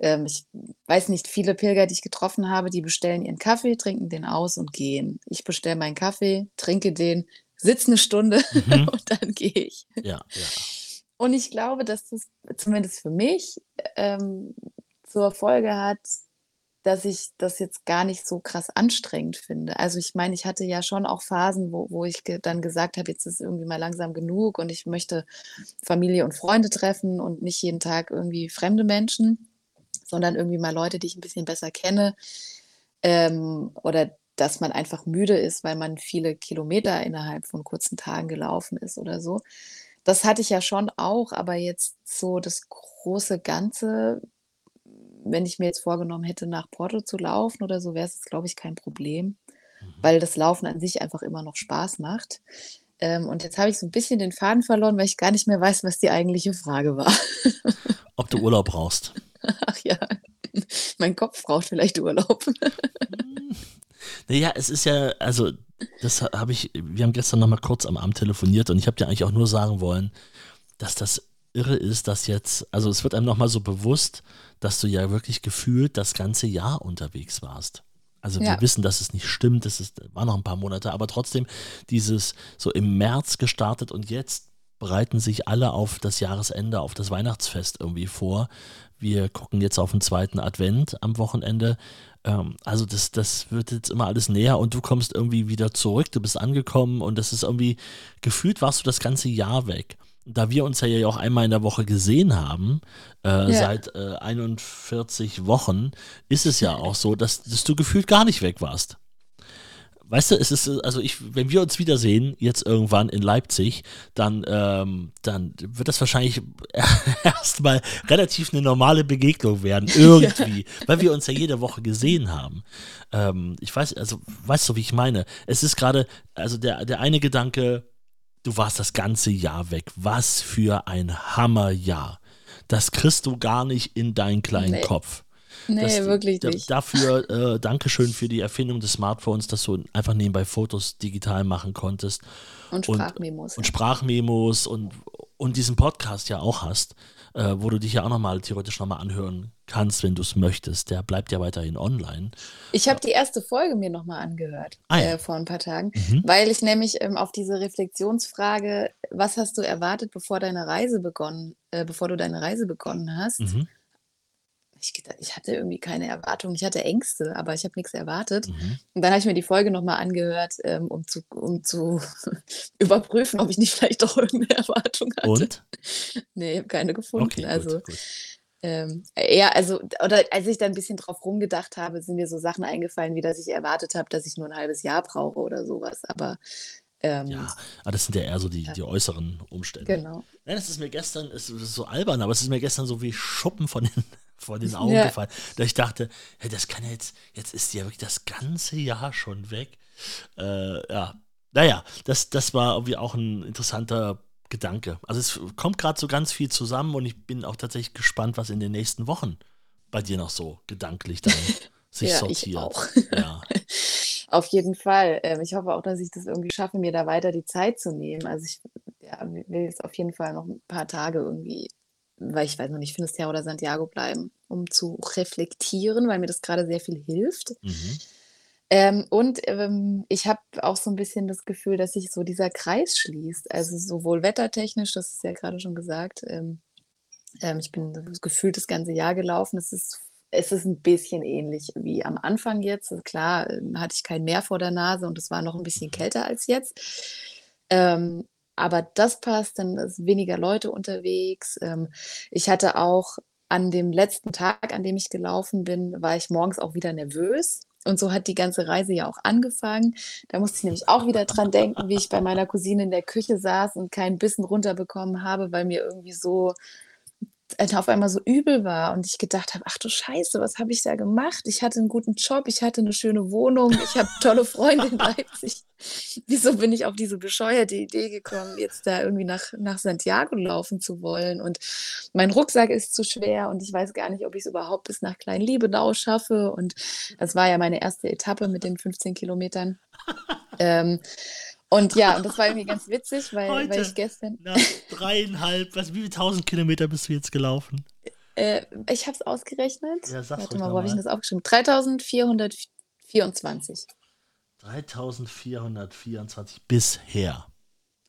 ähm, ich weiß nicht, viele Pilger, die ich getroffen habe, die bestellen ihren Kaffee, trinken den aus und gehen. Ich bestelle meinen Kaffee, trinke den, sitze eine Stunde Mhm. und dann gehe ich. Ja, ja. Und ich glaube, dass das zumindest für mich ähm, zur Folge hat, dass ich das jetzt gar nicht so krass anstrengend finde. Also ich meine, ich hatte ja schon auch Phasen, wo, wo ich ge dann gesagt habe, jetzt ist irgendwie mal langsam genug und ich möchte Familie und Freunde treffen und nicht jeden Tag irgendwie fremde Menschen sondern irgendwie mal Leute, die ich ein bisschen besser kenne. Ähm, oder dass man einfach müde ist, weil man viele Kilometer innerhalb von kurzen Tagen gelaufen ist oder so. Das hatte ich ja schon auch, aber jetzt so das große Ganze, wenn ich mir jetzt vorgenommen hätte, nach Porto zu laufen oder so, wäre es, glaube ich, kein Problem, Mhm. weil das Laufen an sich einfach immer noch Spaß macht. Ähm, und jetzt habe ich so ein bisschen den Faden verloren, weil ich gar nicht mehr weiß, was die eigentliche Frage war. Ob du Urlaub brauchst. Ach ja, mein Kopf braucht vielleicht Urlaub. Naja, es ist ja, also, das habe ich, wir haben gestern nochmal kurz am Abend telefoniert und ich habe dir eigentlich auch nur sagen wollen, dass das irre ist, dass jetzt, also es wird einem nochmal so bewusst, dass du ja wirklich gefühlt das ganze Jahr unterwegs warst. Also wir Ja. wissen, dass es nicht stimmt, es ist, war noch ein paar Monate, aber trotzdem dieses so im März gestartet und jetzt bereiten sich alle auf das Jahresende, auf das Weihnachtsfest irgendwie vor. Wir gucken jetzt auf den zweiten Advent am Wochenende. Ähm, also das, das wird jetzt immer alles näher und du kommst irgendwie wieder zurück, du bist angekommen und das ist irgendwie, gefühlt warst du das ganze Jahr weg. Da wir uns ja auch einmal in der Woche gesehen haben, äh, Ja. seit äh, 41 Wochen, ist es ja auch so, dass, dass du gefühlt gar nicht weg warst. Weißt du, es ist, also ich, wenn wir uns wiedersehen, jetzt irgendwann in Leipzig, dann, ähm, dann wird das wahrscheinlich erstmal relativ eine normale Begegnung werden, irgendwie, weil wir uns ja jede Woche gesehen haben. Ähm, ich weiß, also, weißt du, wie ich meine? Es ist gerade, also der, der eine Gedanke, du warst das ganze Jahr weg. Was für ein Hammerjahr. Das kriegst du gar nicht in deinen kleinen Nee. Kopf. Nee, Das- wirklich da, nicht. Dafür äh, Dankeschön für die Erfindung des Smartphones, dass du einfach nebenbei Fotos digital machen konntest Und und- Sprachmemos. und ja. Sprachmemos und, und diesen Podcast ja auch hast, äh, wo du dich ja auch nochmal theoretisch nochmal anhören kannst, wenn du es möchtest. Der bleibt ja weiterhin online. Ich habe die erste Folge mir nochmal angehört Ah ja. äh, vor ein paar Tagen, Mhm. weil ich nämlich ähm, auf diese Reflexionsfrage, was hast du erwartet, bevor deine Reise begonnen, äh, bevor du deine Reise begonnen hast? Mhm. Ich, gedacht, ich hatte irgendwie keine Erwartungen, ich hatte Ängste, aber ich habe nichts erwartet. Mhm. Und dann habe ich mir die Folge nochmal angehört, ähm, um zu, um zu überprüfen, ob ich nicht vielleicht doch irgendeine Erwartung hatte. Und? Nee, ich habe keine gefunden. Okay, also gut, gut. Ähm, eher, also, oder als ich dann ein bisschen drauf rumgedacht habe, sind mir so Sachen eingefallen, wie dass ich erwartet habe, dass ich nur ein halbes Jahr brauche oder sowas. Aber ähm, Ja, aber das sind ja eher so die, Ja. die äußeren Umstände. genau. Nein, das ist mir gestern, es ist so albern, aber es ist mir gestern so wie Schuppen von den, von den Augen Ja. gefallen. Da ich dachte, hey, das kann ja jetzt, jetzt ist ja wirklich das ganze Jahr schon weg. Äh, ja, naja, das, das war irgendwie auch ein interessanter Gedanke. Also es kommt gerade so ganz viel zusammen und ich bin auch tatsächlich gespannt, was in den nächsten Wochen bei dir noch so gedanklich dann sich Ja, sortiert. ich auch. Ja. Auf jeden Fall. Ähm, ich hoffe auch, dass ich das irgendwie schaffe, mir da weiter die Zeit zu nehmen. Also ich ja, will jetzt auf jeden Fall noch ein paar Tage irgendwie, weil ich weiß noch nicht, Finisterre oder Santiago bleiben, um zu reflektieren, weil mir das gerade sehr viel hilft. Mhm. Ähm, und ähm, ich habe auch so ein bisschen das Gefühl, dass sich so dieser Kreis schließt. Also sowohl wettertechnisch, das ist ja gerade schon gesagt, ähm, ähm, ich bin gefühlt das ganze Jahr gelaufen. Es ist, es ist ein bisschen ähnlich wie am Anfang jetzt. Also Klar, ähm, hatte ich kein Meer vor der Nase und es war noch ein bisschen kälter als jetzt. Ähm, aber das passt, dann ist weniger Leute unterwegs. Ähm, ich hatte auch an dem letzten Tag, an dem ich gelaufen bin, war ich morgens auch wieder nervös. Und so hat die ganze Reise ja auch angefangen. Da musste ich nämlich auch wieder dran denken, wie ich bei meiner Cousine in der Küche saß und keinen Bissen runterbekommen habe, weil mir irgendwie so auf einmal so übel war und ich gedacht habe, ach du Scheiße, was habe ich da gemacht? Ich hatte einen guten Job, ich hatte eine schöne Wohnung, ich habe tolle Freunde in Leipzig. Wieso bin ich auf diese bescheuerte Idee gekommen, jetzt da irgendwie nach, nach Santiago laufen zu wollen? Und mein Rucksack ist zu schwer und ich weiß gar nicht, ob ich es überhaupt bis nach Klein-Liebenau schaffe. Und das war ja meine erste Etappe mit den 15 Kilometern. ähm, und ja, und das war irgendwie ganz witzig, weil, Heute, weil ich gestern. Nach dreieinhalb, was, wie viele tausend Kilometer bist du jetzt gelaufen? Äh, ich habe es ausgerechnet. Ja, sag Warte mal, wo habe ich das aufgeschrieben? 3424. 3424 bisher.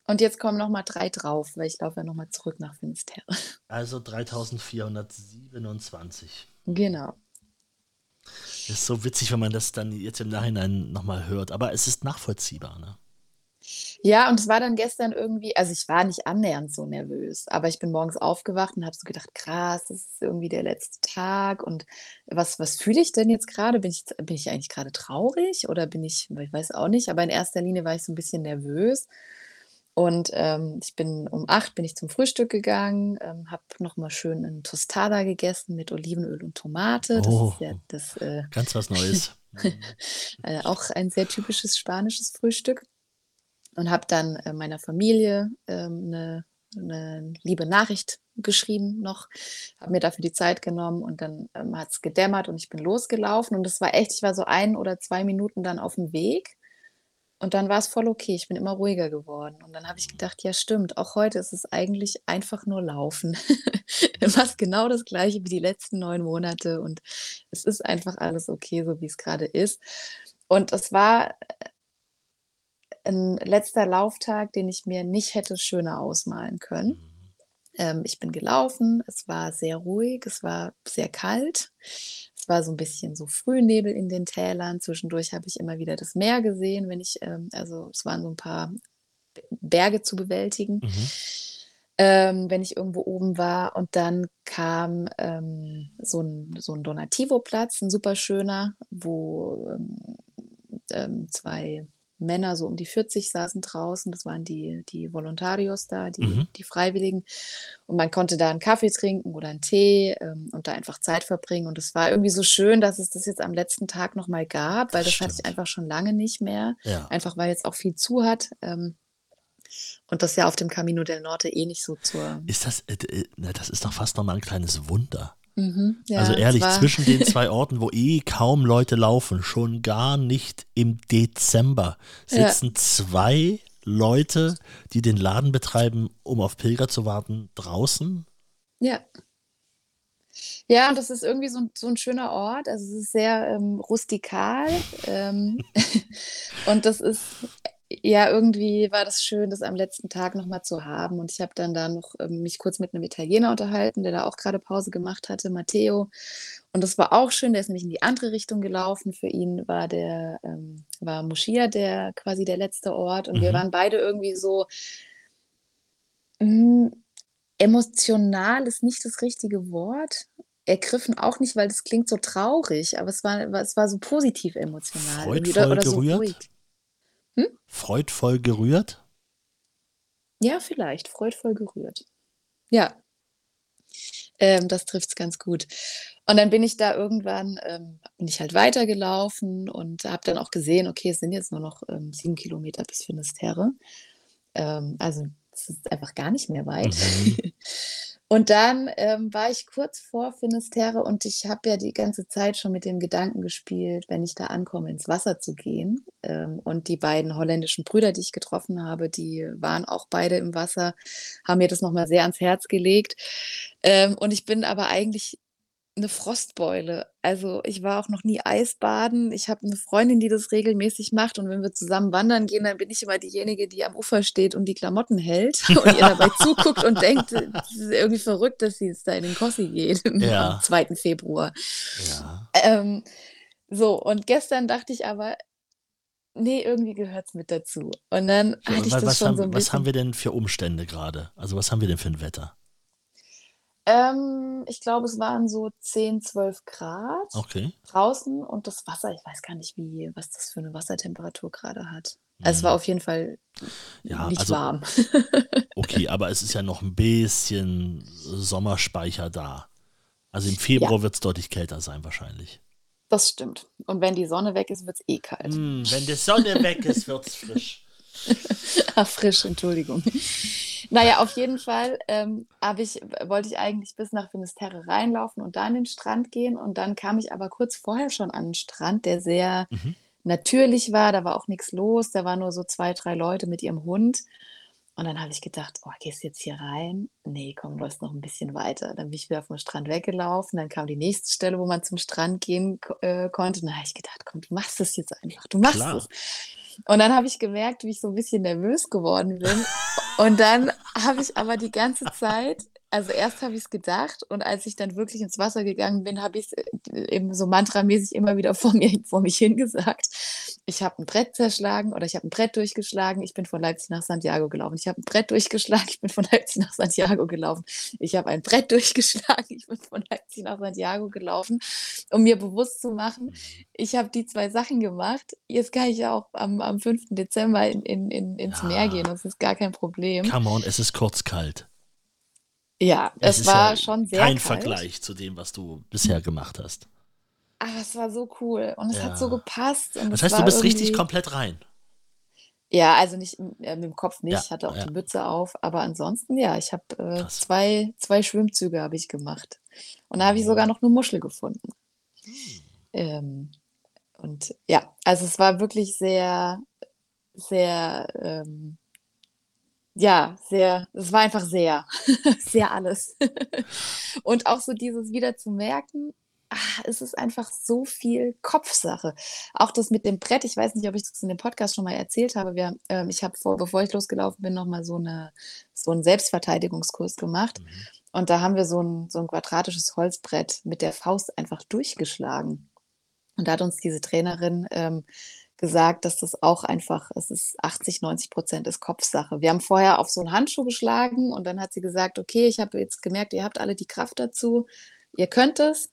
Und jetzt kommen nochmal drei drauf, weil ich laufe ja nochmal zurück nach Finisterre. Also 3427. Genau. Das ist so witzig, wenn man das dann jetzt im Nachhinein nochmal hört. Aber es ist nachvollziehbar, ne? Ja, und es war dann gestern irgendwie, also ich war nicht annähernd so nervös, aber ich bin morgens aufgewacht und habe so gedacht, krass, das ist irgendwie der letzte Tag und was, was fühle ich denn jetzt gerade? Bin ich, bin ich eigentlich gerade traurig oder bin ich, ich weiß auch nicht, aber in erster Linie war ich so ein bisschen nervös. Und ähm, ich bin um acht bin ich zum Frühstück gegangen, ähm, habe nochmal schön einen Tostada gegessen mit Olivenöl und Tomate. Das oh, ist ja das, äh, ganz was Neues. äh, auch ein sehr typisches spanisches Frühstück und habe dann äh, meiner Familie ähm, eine, eine liebe Nachricht geschrieben noch, habe mir dafür die Zeit genommen und dann ähm, hat es gedämmert und ich bin losgelaufen und das war echt, ich war so ein oder zwei Minuten dann auf dem Weg und dann war es voll okay, ich bin immer ruhiger geworden und dann habe ich gedacht, ja stimmt, auch heute ist es eigentlich einfach nur Laufen, fast genau das gleiche wie die letzten neun Monate und es ist einfach alles okay, so wie es gerade ist. Und es war ein letzter Lauftag, den ich mir nicht hätte schöner ausmalen können. Mhm. Ähm, ich bin gelaufen, es war sehr ruhig, es war sehr kalt, es war so ein bisschen so Frühnebel in den Tälern. Zwischendurch habe ich immer wieder das Meer gesehen, wenn ich, ähm, also es waren so ein paar Berge zu bewältigen. Mhm. Ähm, wenn ich irgendwo oben war. Und dann kam ähm, so ein, so ein Donativo-Platz, ein super schöner, wo ähm, ähm zwei Männer so um die 40 saßen draußen. Das waren die, die Volontarios da, die, mhm. die Freiwilligen. Und man konnte da einen Kaffee trinken oder einen Tee ähm, und da einfach Zeit verbringen. Und es war irgendwie so schön, dass es das jetzt am letzten Tag nochmal gab, weil das, das hatte ich einfach schon lange nicht mehr. Ja. Einfach weil jetzt auch viel zu hat. Ähm, und das ja auf dem Camino del Norte eh nicht so zur. Ist das, äh, äh, das ist doch fast nochmal ein kleines Wunder. Mhm, ja, also ehrlich, zwischen den zwei Orten, wo eh kaum Leute laufen, schon gar nicht im Dezember, sitzen ja. zwei Leute, die den Laden betreiben, um auf Pilger zu warten, draußen. Ja. Ja, und das ist irgendwie so, so ein schöner Ort. Also es ist sehr ähm, rustikal. Ähm, und das ist ja, irgendwie war das schön, das am letzten Tag nochmal zu haben. Und ich habe dann da noch ähm, mich kurz mit einem Italiener unterhalten, der da auch gerade Pause gemacht hatte, Matteo. Und das war auch schön, der ist nämlich in die andere Richtung gelaufen. Für ihn war der, ähm, war Moschia der quasi der letzte Ort. Und mhm. wir waren beide irgendwie so, mh, hm, emotional ist nicht das richtige Wort. Ergriffen auch nicht, weil das klingt so traurig, aber es war, es war so positiv emotional. Freudvoll oder, oder so gerührt? Ruhig. Hm? Freudvoll gerührt? Ja, vielleicht. Freudvoll gerührt. Ja. Ähm, das trifft es ganz gut. Und dann bin ich da irgendwann, ähm, bin ich halt weitergelaufen und habe dann auch gesehen, okay, es sind jetzt nur noch ähm, sieben Kilometer bis Finisterre. Ähm, also es ist einfach gar nicht mehr weit. Mhm. Und dann ähm, war ich kurz vor Finisterre und ich habe ja die ganze Zeit schon mit dem Gedanken gespielt, wenn ich da ankomme, ins Wasser zu gehen. Ähm, und die beiden holländischen Brüder, die ich getroffen habe, die waren auch beide im Wasser, haben mir das nochmal sehr ans Herz gelegt. Ähm, und ich bin aber eigentlich eine Frostbeule. Also, ich war auch noch nie Eisbaden. Ich habe eine Freundin, die das regelmäßig macht und wenn wir zusammen wandern gehen, dann bin ich immer diejenige, die am Ufer steht und die Klamotten hält und ihr dabei zuguckt und denkt, das ist irgendwie verrückt, dass sie jetzt da in den Kossi geht Ja. am 2. Februar. Ja. Ähm, so, und gestern dachte ich aber, nee, irgendwie gehört es mit dazu. Und dann Ja, hatte ich was das was schon so haben ein was haben bisschen wir denn für Umstände gerade? Also, was haben wir denn für ein Wetter? Ähm, ich glaube, es waren so 10, 12 Grad Okay. draußen und das Wasser, ich weiß gar nicht, wie, was das für eine Wassertemperatur gerade hat. Also es war auf jeden Fall Ja, nicht also warm. okay, aber es ist ja noch ein bisschen Sommerspeicher da. Also im Februar wird es deutlich kälter sein wahrscheinlich. Das stimmt. Und wenn die Sonne weg ist, wird es eh kalt. Hm, wenn die Sonne weg ist, wird es frisch. Ach, frisch, Entschuldigung. Naja, auf jeden Fall ähm, ich, wollte ich eigentlich bis nach Finisterre reinlaufen und dann den Strand gehen. Und dann kam ich aber kurz vorher schon an den Strand, der sehr Mhm. natürlich war. Da war auch nichts los. Da waren nur so zwei, drei Leute mit ihrem Hund. Und dann habe ich gedacht, oh, gehst du jetzt hier rein? Nee, komm, du läufst noch ein bisschen weiter. Dann bin ich wieder vom Strand weggelaufen. Dann kam die nächste Stelle, wo man zum Strand gehen äh, konnte. Und dann habe ich gedacht, komm, du machst es jetzt einfach. Du machst Klar. es. Und dann habe ich gemerkt, wie ich so ein bisschen nervös geworden bin. Und dann habe ich aber die ganze Zeit, also erst habe ich es gedacht und als ich dann wirklich ins Wasser gegangen bin, habe ich es eben so mantramäßig immer wieder vor mir, vor mich hingesagt. Ich habe ein Brett zerschlagen oder ich habe ein Brett durchgeschlagen. Ich bin von Leipzig nach Santiago gelaufen. Ich habe ein Brett durchgeschlagen. Ich bin von Leipzig nach Santiago gelaufen. Ich habe ein Brett durchgeschlagen. Ich bin von Leipzig nach Santiago gelaufen, um mir bewusst zu machen, ich habe die zwei Sachen gemacht. Jetzt kann ich ja auch am, am 5. Dezember in, in, in, ins Ja. Meer gehen. Das ist gar kein Problem. Come on, es ist kurz kalt. Ja, Es es war ja schon sehr kein kalt. Vergleich zu dem, was du bisher gemacht hast. Aber es war so cool und es hat so Ja. gepasst. Das heißt, du bist richtig komplett rein. Ja, also nicht äh, mit dem Kopf nicht, Ja, ich hatte auch ja. die Mütze auf, aber ansonsten ja, ich habe äh, zwei, zwei Schwimmzüge habe ich gemacht. Und da habe ich Mhm. sogar noch eine Muschel gefunden. Ähm, und ja, also es war wirklich sehr, sehr, ähm, ja, sehr, es war einfach sehr, sehr alles. Und auch so dieses wieder zu merken, ah, es ist einfach so viel Kopfsache. Auch das mit dem Brett, ich weiß nicht, ob ich das in dem Podcast schon mal erzählt habe. Wir, ähm, ich habe vor, bevor ich losgelaufen bin, nochmal so, eine, so einen Selbstverteidigungskurs gemacht. Mhm. Und da haben wir so ein, so ein quadratisches Holzbrett mit der Faust einfach durchgeschlagen. Und da hat uns diese Trainerin ähm, gesagt, dass das auch einfach, es ist 80, 90 Prozent ist Kopfsache. Wir haben vorher auf so einen Handschuh geschlagen und dann hat sie gesagt, okay, ich habe jetzt gemerkt, ihr habt alle die Kraft dazu, ihr könnt es.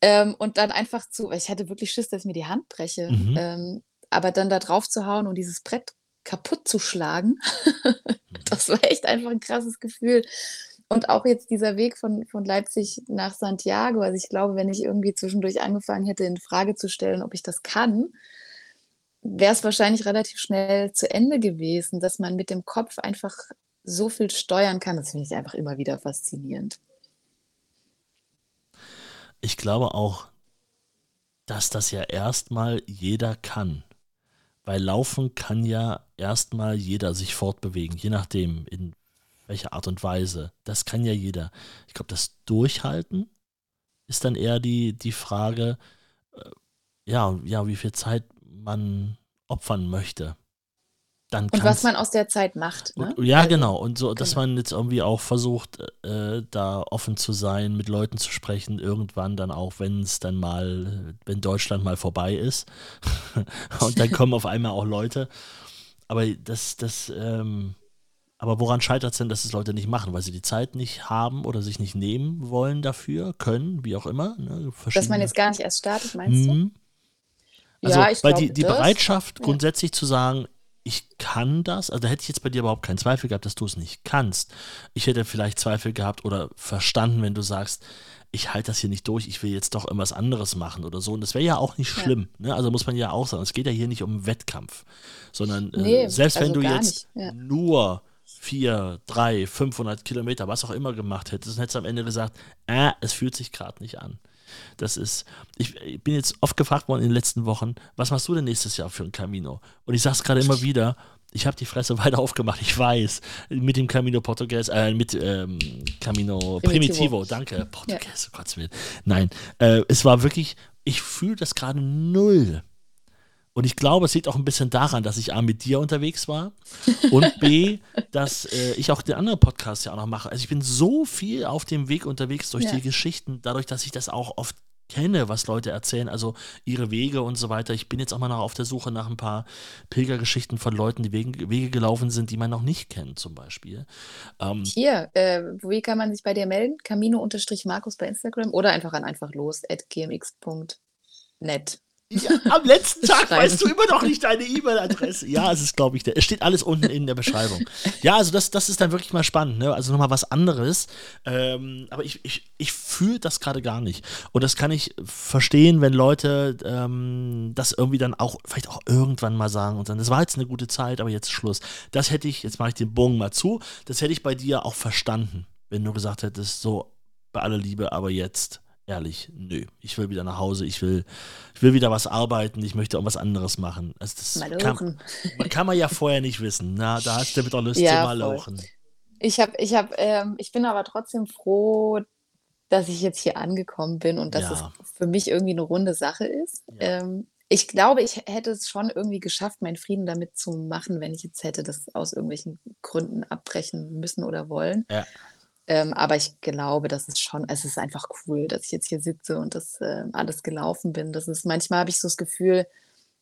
Ähm, und dann einfach zu, ich hatte wirklich Schiss, dass ich mir die Hand breche, Mhm. ähm, aber dann da drauf zu hauen und dieses Brett kaputt zu schlagen, das war echt einfach ein krasses Gefühl. Und auch jetzt dieser Weg von, von Leipzig nach Santiago, also ich glaube, wenn ich irgendwie zwischendurch angefangen hätte, in Frage zu stellen, ob ich das kann, wäre es wahrscheinlich relativ schnell zu Ende gewesen, dass man mit dem Kopf einfach so viel steuern kann. Das finde ich einfach immer wieder faszinierend. Ich glaube auch, dass das ja erstmal jeder kann. Weil Laufen kann ja erstmal jeder sich fortbewegen, je nachdem, in welcher Art und Weise. Das kann ja jeder. Ich glaube, das Durchhalten ist dann eher die, die Frage, äh, ja, ja, wie viel Zeit man opfern möchte. Dann Und was man aus der Zeit macht. Ne? und, ja, Also, genau. Und so, dass genau. man jetzt irgendwie auch versucht, äh, da offen zu sein, mit Leuten zu sprechen, irgendwann dann auch, wenn es dann mal, wenn Deutschland mal vorbei ist. und dann kommen auf einmal auch Leute. Aber das, das, ähm, aber woran scheitert es denn, dass es Leute nicht machen? Weil sie die Zeit nicht haben oder sich nicht nehmen wollen dafür, können, wie auch immer. Ne? Dass man jetzt gar nicht erst startet, meinst du? Also, Ja, ich weil die, die das- Bereitschaft, ja. grundsätzlich zu sagen, ich kann das, also da hätte ich jetzt bei dir überhaupt keinen Zweifel gehabt, dass du es nicht kannst. Ich hätte vielleicht Zweifel gehabt oder verstanden, wenn du sagst, ich halte das hier nicht durch, ich will jetzt doch irgendwas anderes machen oder so. Und das wäre ja auch nicht Ja. schlimm. Ne? Also muss man ja auch sagen, es geht ja hier nicht um einen Wettkampf, sondern äh, Nee, selbst wenn also du gar jetzt ja. nur vier, drei, 500 Kilometer, was auch immer gemacht hättest, dann hättest du am Ende gesagt, äh, es fühlt sich gerade nicht an. Das ist, ich, ich bin jetzt oft gefragt worden in den letzten Wochen, was machst du denn nächstes Jahr für ein Camino? Und ich sage es gerade immer wieder, ich habe die Fresse weiter aufgemacht, ich weiß, mit dem Camino Portugues, äh, mit ähm, Camino Primitivo, Primitivo. danke, Portugues, oh Gottes Willen. Nein, äh, es war wirklich, ich fühle das gerade null. Und ich glaube, es liegt auch ein bisschen daran, dass ich A mit dir unterwegs war und B, dass äh, ich auch den anderen Podcast ja auch noch mache. Also ich bin so viel auf dem Weg unterwegs durch Ja. die Geschichten, dadurch, dass ich das auch oft kenne, was Leute erzählen, also ihre Wege und so weiter. Ich bin jetzt auch mal noch auf der Suche nach ein paar Pilgergeschichten von Leuten, die Wege, Wege gelaufen sind, die man noch nicht kennt, zum Beispiel. Ähm, Hier, äh, wie kann man sich bei dir melden? Camino-Markus bei Instagram oder einfach an einfach los at gmx.net. Ja, am letzten Tag weißt du immer noch nicht deine E-Mail-Adresse. Ja, es ist, glaube ich, es steht alles unten in der Beschreibung. Ja, also das, das ist dann wirklich mal spannend, ne? Also nochmal was anderes. Ähm, aber ich, ich, ich fühle das gerade gar nicht. Und das kann ich verstehen, wenn Leute ähm, das irgendwie dann auch, vielleicht auch irgendwann mal sagen und dann, das war jetzt eine gute Zeit, aber jetzt Schluss. Das hätte ich, jetzt mache ich den Bogen mal zu, das hätte ich bei dir auch verstanden, wenn du gesagt hättest, so bei aller Liebe, aber jetzt ehrlich, nö. Ich will wieder nach Hause, ich will, ich will wieder was arbeiten, ich möchte auch was anderes machen. Also das kann, kann, man ja vorher nicht wissen. Na, da hast du wieder Lust ja, zu malochen. Ich habe, ich habe, ähm, ich bin aber trotzdem froh, dass ich jetzt hier angekommen bin und dass ja. es für mich irgendwie eine runde Sache ist. Ja. Ähm, ich glaube, ich hätte es schon irgendwie geschafft, meinen Frieden damit zu machen, wenn ich jetzt hätte das aus irgendwelchen Gründen abbrechen müssen oder wollen. Ja. Ähm, aber ich glaube, das ist schon, es ist einfach cool, dass ich jetzt hier sitze und das äh, alles gelaufen bin. Das ist, manchmal habe ich so das Gefühl,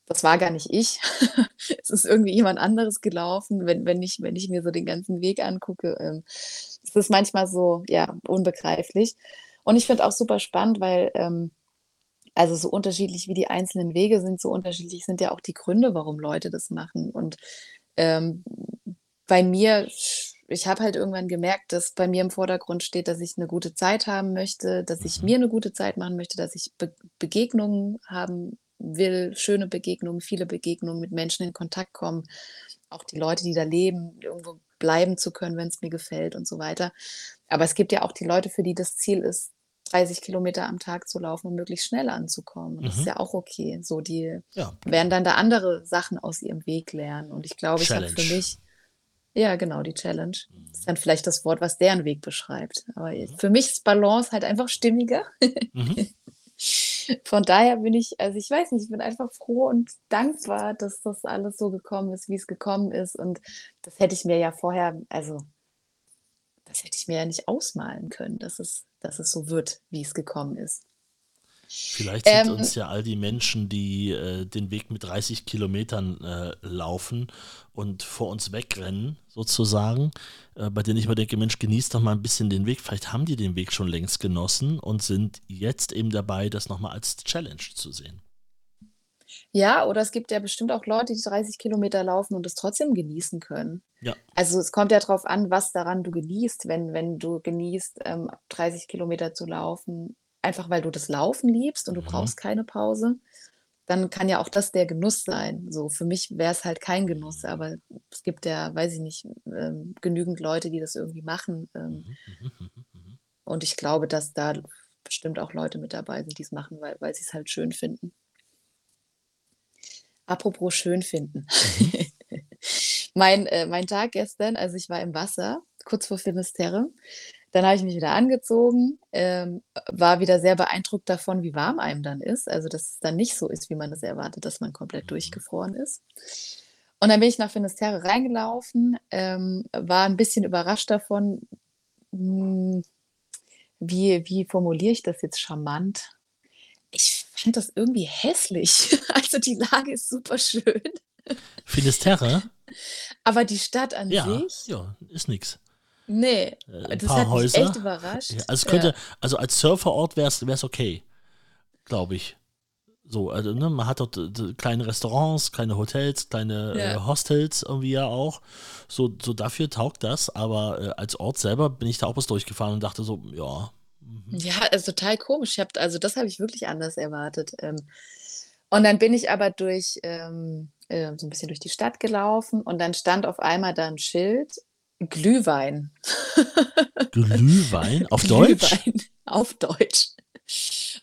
das war gar nicht ich. es ist irgendwie jemand anderes gelaufen, wenn, wenn, ich, wenn ich mir so den ganzen Weg angucke. Ähm, es ist manchmal so, ja, unbegreiflich. Und ich finde auch super spannend, weil, ähm, also so unterschiedlich wie die einzelnen Wege sind, so unterschiedlich sind ja auch die Gründe, warum Leute das machen. Und ähm, bei mir ich habe halt irgendwann gemerkt, dass bei mir im Vordergrund steht, dass ich eine gute Zeit haben möchte, dass ich mhm. mir eine gute Zeit machen möchte, dass ich Be Begegnungen haben will, schöne Begegnungen, viele Begegnungen mit Menschen in Kontakt kommen, auch die Leute, die da leben, irgendwo bleiben zu können, wenn es mir gefällt und so weiter. Aber es gibt ja auch die Leute, für die das Ziel ist, 30 Kilometer am Tag zu laufen und möglichst schnell anzukommen. Und das ist mhm. ja auch okay. So, die ja. werden dann da andere Sachen aus ihrem Weg lernen. Und ich glaube, ich habe für mich ja, genau, die Challenge. Das ist dann vielleicht das Wort, was deren Weg beschreibt. Aber mhm. für mich ist Balance halt einfach stimmiger. Mhm. Von daher bin ich, also ich weiß nicht, ich bin einfach froh und dankbar, dass das alles so gekommen ist, wie es gekommen ist. Und das hätte ich mir ja vorher, also das hätte ich mir ja nicht ausmalen können, dass es, dass es so wird, wie es gekommen ist. Vielleicht sind ähm, uns ja all die Menschen, die äh, den Weg mit 30 Kilometern äh, laufen und vor uns wegrennen, sozusagen, äh, bei denen ich mir denke, Mensch, genießt doch mal ein bisschen den Weg. Vielleicht haben die den Weg schon längst genossen und sind jetzt eben dabei, das nochmal als Challenge zu sehen. Ja, oder es gibt ja bestimmt auch Leute, die 30 Kilometer laufen und es trotzdem genießen können. Ja. Also es kommt ja darauf an, was daran du genießt, wenn, wenn du genießt, ähm, 30 Kilometer zu laufen einfach weil du das Laufen liebst und du mhm. brauchst keine Pause, dann kann ja auch das der Genuss sein. So, für mich wäre es halt kein Genuss, aber es gibt ja, weiß ich nicht, ähm, genügend Leute, die das irgendwie machen. Ähm, mhm, mhm, und ich glaube, dass da bestimmt auch Leute mit dabei sind, die es machen, weil, weil sie es halt schön finden. Apropos schön finden. Mhm. mein, äh, mein Tag gestern, also ich war im Wasser, kurz vor Finisterre, dann habe ich mich wieder angezogen, ähm, war wieder sehr beeindruckt davon, wie warm einem dann ist. Also, dass es dann nicht so ist, wie man das erwartet, dass man komplett mhm. durchgefroren ist. Und dann bin ich nach Finisterre reingelaufen, ähm, war ein bisschen überrascht davon, hm, wie, wie formuliere ich das jetzt charmant? Ich fand das irgendwie hässlich. Also die Lage ist super schön. Finisterre? Aber die Stadt an ja, sich. Ja, ist nichts. Nee, äh, ein das paar hat mich Häuser. echt überrascht. Ja, also, könnte, ja. also als Surferort wäre es okay, glaube ich. So, also ne, man hat dort äh, kleine Restaurants, kleine Hotels, kleine äh, ja. äh, Hostels irgendwie ja auch. So, so dafür taugt das, aber äh, als Ort selber bin ich da auch bis durchgefahren und dachte so, ja. Mhm. Ja, also total komisch. Hab, also das habe ich wirklich anders erwartet. Ähm, und dann bin ich aber durch ähm, äh, so ein bisschen durch die Stadt gelaufen und dann stand auf einmal da ein Schild Glühwein. Glühwein? Auf Glühwein. Deutsch? Auf Deutsch.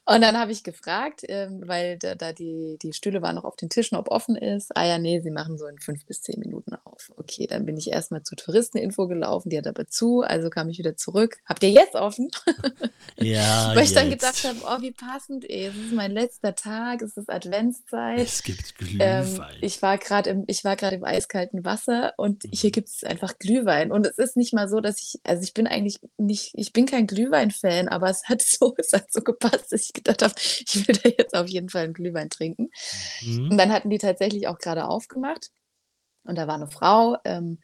Und dann habe ich gefragt, ähm, weil da, da, die, die Stühle waren noch auf den Tischen, ob offen ist. Ah ja, nee, sie machen so in fünf bis zehn Minuten auf. Okay, dann bin ich erstmal zur Touristeninfo gelaufen, die hat aber zu, also kam ich wieder zurück. Habt ihr jetzt offen? Ja. weil ich jetzt. dann gedacht habe, oh, wie passend, ey, es ist mein letzter Tag, es ist Adventszeit. Es gibt ähm, Glühwein. Ähm, ich war gerade im, im eiskalten Wasser und hier mhm. gibt es einfach Glühwein. Und es ist nicht mal so, dass ich, also ich bin eigentlich nicht, ich bin kein Glühwein-Fan, aber es hat so, es hat so gepasst, dass ich ich gedacht habe, ich will da jetzt auf jeden Fall einen Glühwein trinken. Mhm. Und dann hatten die tatsächlich auch gerade aufgemacht. Und da war eine Frau, ähm,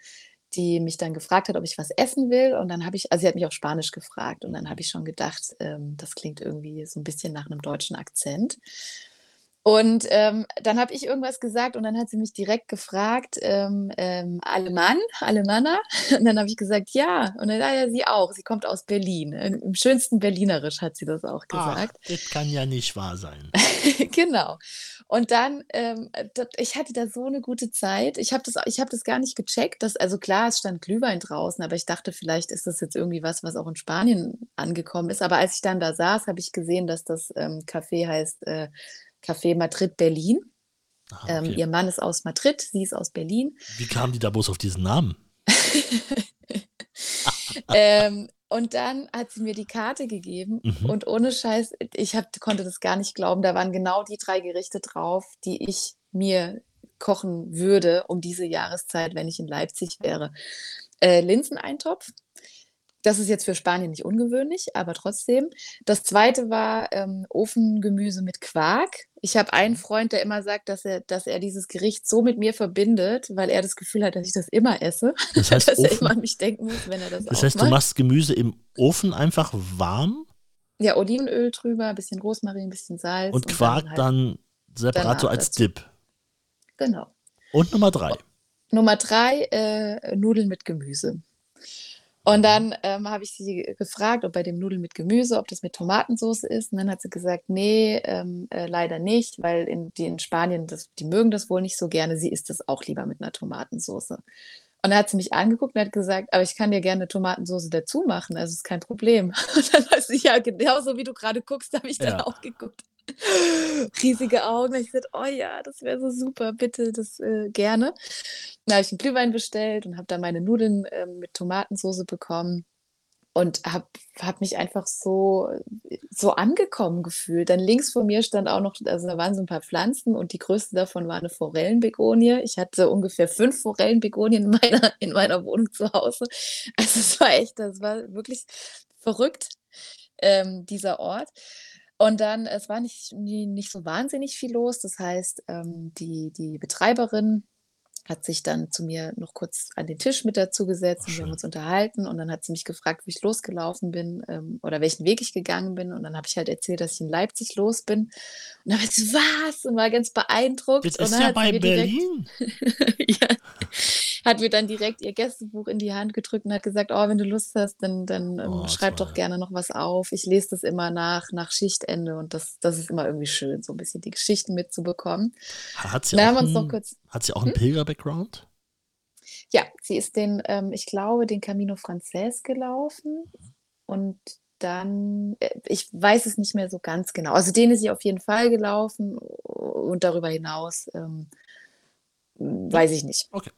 die mich dann gefragt hat, ob ich was essen will. Und dann habe ich, also sie hat mich auf Spanisch gefragt. Und dann habe ich schon gedacht, ähm, das klingt irgendwie so ein bisschen nach einem deutschen Akzent. Und ähm, dann habe ich irgendwas gesagt und dann hat sie mich direkt gefragt, ähm, ähm, Alemann, Alemanner? Und dann habe ich gesagt, ja. Und dann, ja, sie auch. Sie kommt aus Berlin. Im schönsten Berlinerisch hat sie das auch gesagt. Ach, das kann ja nicht wahr sein. genau. Und dann, ähm, das, ich hatte da so eine gute Zeit. Ich habe das, hab das gar nicht gecheckt. Dass, also klar, es stand Glühwein draußen, aber ich dachte, vielleicht ist das jetzt irgendwie was, was auch in Spanien angekommen ist. Aber als ich dann da saß, habe ich gesehen, dass das ähm, Café heißt äh, Café Madrid Berlin. Ah, ähm, okay. ähm, ihr Mann ist aus Madrid, sie ist aus Berlin. Wie kam die da bloß auf diesen Namen? ähm, und dann hat sie mir die Karte gegeben mhm. und ohne Scheiß, ich hab, konnte das gar nicht glauben, da waren genau die drei Gerichte drauf, die ich mir kochen würde um diese Jahreszeit, wenn ich in Leipzig wäre. Äh, Linseneintopf, das ist jetzt für Spanien nicht ungewöhnlich, aber trotzdem. Das zweite war ähm, Ofengemüse mit Quark. Ich habe einen mhm. Freund, der immer sagt, dass er, dass er dieses Gericht so mit mir verbindet, weil er das Gefühl hat, dass ich das immer esse. Das heißt, dass Ofen, er immer an mich denken muss, wenn er das Das heißt, macht. du machst Gemüse im Ofen einfach warm? Ja, Olivenöl drüber, ein bisschen Rosmarin, ein bisschen Salz. Und Quark und dann, halt dann separat so als dazu. Dip. Genau. Und Nummer drei. Nummer drei, äh, Nudeln mit Gemüse. Und dann ähm, habe ich sie gefragt, ob bei dem Nudeln mit Gemüse, ob das mit Tomatensauce ist. Und dann hat sie gesagt, nee, ähm, äh, leider nicht, weil in, die in Spanien, das, die mögen das wohl nicht so gerne. Sie isst das auch lieber mit einer Tomatensauce. Und dann hat sie mich angeguckt und hat gesagt, aber ich kann dir gerne Tomatensauce dazu machen, also ist kein Problem. Und dann weiß ich ja, genauso wie du gerade guckst, habe ich dann ja. auch geguckt. Riesige Augen. Ich gesagt, oh ja, das wäre so super, bitte, das äh, gerne. Dann habe ich einen Glühwein bestellt und habe dann meine Nudeln äh, mit Tomatensauce bekommen und habe hab mich einfach so, so angekommen gefühlt. Dann links vor mir stand auch noch, also da waren so ein paar Pflanzen und die größte davon war eine Forellenbegonie. Ich hatte ungefähr fünf Forellenbegonien in meiner, in meiner Wohnung zu Hause. Also es war echt, das war wirklich verrückt, ähm, dieser Ort. Und dann, es war nicht, nicht so wahnsinnig viel los. Das heißt, ähm, die, die Betreiberin hat sich dann zu mir noch kurz an den Tisch mit dazu gesetzt oh, und wir haben uns unterhalten und dann hat sie mich gefragt, wie ich losgelaufen bin ähm, oder welchen Weg ich gegangen bin und dann habe ich halt erzählt, dass ich in Leipzig los bin und dann hat sie, was? Und war ganz beeindruckt. Das ist ja bei Berlin. Ja, hat mir dann direkt ihr Gästebuch in die Hand gedrückt und hat gesagt, oh, wenn du Lust hast, dann, dann ähm, oh, schreib doch gerne noch was auf. Ich lese das immer nach, nach Schichtende und das, das ist immer irgendwie schön, so ein bisschen die Geschichten mitzubekommen. Hat sie, auch, einen, kurz, hat sie auch einen hm? Pilger-Background? Ja, sie ist den, ähm, ich glaube, den Camino Frances gelaufen und dann, äh, ich weiß es nicht mehr so ganz genau. Also den ist sie auf jeden Fall gelaufen und darüber hinaus ähm, weiß ich nicht. Okay.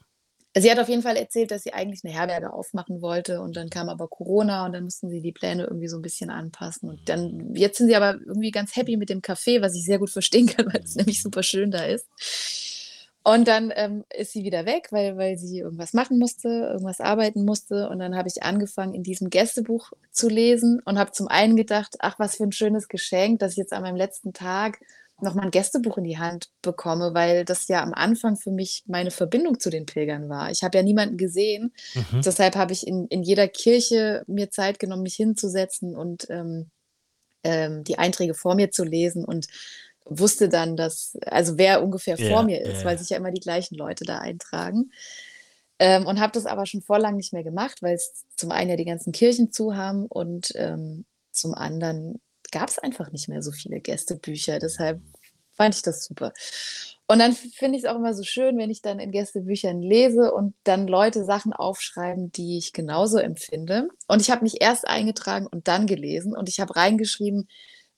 Sie hat auf jeden Fall erzählt, dass sie eigentlich eine Herberge aufmachen wollte und dann kam aber Corona und dann mussten sie die Pläne irgendwie so ein bisschen anpassen. Und dann, jetzt sind sie aber irgendwie ganz happy mit dem Café, was ich sehr gut verstehen kann, weil es nämlich super schön da ist. Und dann ähm, ist sie wieder weg, weil, weil sie irgendwas machen musste, irgendwas arbeiten musste. Und dann habe ich angefangen, in diesem Gästebuch zu lesen und habe zum einen gedacht, ach, was für ein schönes Geschenk, dass ich jetzt an meinem letzten Tag nochmal ein Gästebuch in die Hand bekomme, weil das ja am Anfang für mich meine Verbindung zu den Pilgern war. Ich habe ja niemanden gesehen. Mhm. Deshalb habe ich in, in jeder Kirche mir Zeit genommen, mich hinzusetzen und ähm, ähm, die Einträge vor mir zu lesen und wusste dann, dass, also wer ungefähr yeah, vor mir ist, yeah. weil sich ja immer die gleichen Leute da eintragen. Ähm, und habe das aber schon vor lang nicht mehr gemacht, weil es zum einen ja die ganzen Kirchen zu haben und ähm, zum anderen gab es einfach nicht mehr so viele Gästebücher. Deshalb fand ich das super. Und dann finde ich es auch immer so schön, wenn ich dann in Gästebüchern lese und dann Leute Sachen aufschreiben, die ich genauso empfinde. Und ich habe mich erst eingetragen und dann gelesen und ich habe reingeschrieben,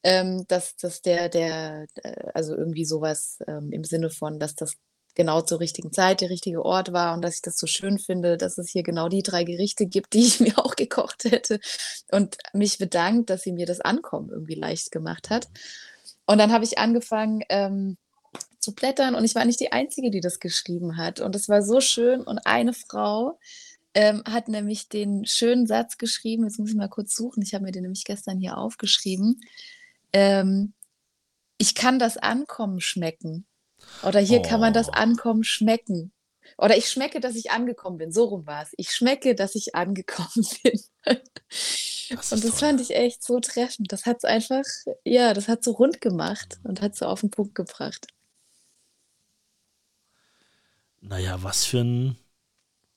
ähm, dass, dass der, der, äh, also irgendwie sowas ähm, im Sinne von, dass das genau zur richtigen Zeit der richtige Ort war und dass ich das so schön finde, dass es hier genau die drei Gerichte gibt, die ich mir auch gekocht hätte und mich bedankt, dass sie mir das Ankommen irgendwie leicht gemacht hat. Und dann habe ich angefangen ähm, zu blättern und ich war nicht die Einzige, die das geschrieben hat. Und es war so schön und eine Frau ähm, hat nämlich den schönen Satz geschrieben, jetzt muss ich mal kurz suchen, ich habe mir den nämlich gestern hier aufgeschrieben. ähm, ich kann das Ankommen schmecken. Oder hier kann man das Oh. Ankommen schmecken. Oder ich schmecke, dass ich angekommen bin. So rum war es. Ich schmecke, dass ich angekommen bin. Das Und das toll. fand ich echt so treffend. Das hat es einfach, ja, das hat so rund gemacht und hat so auf den Punkt gebracht. Naja, was für ein,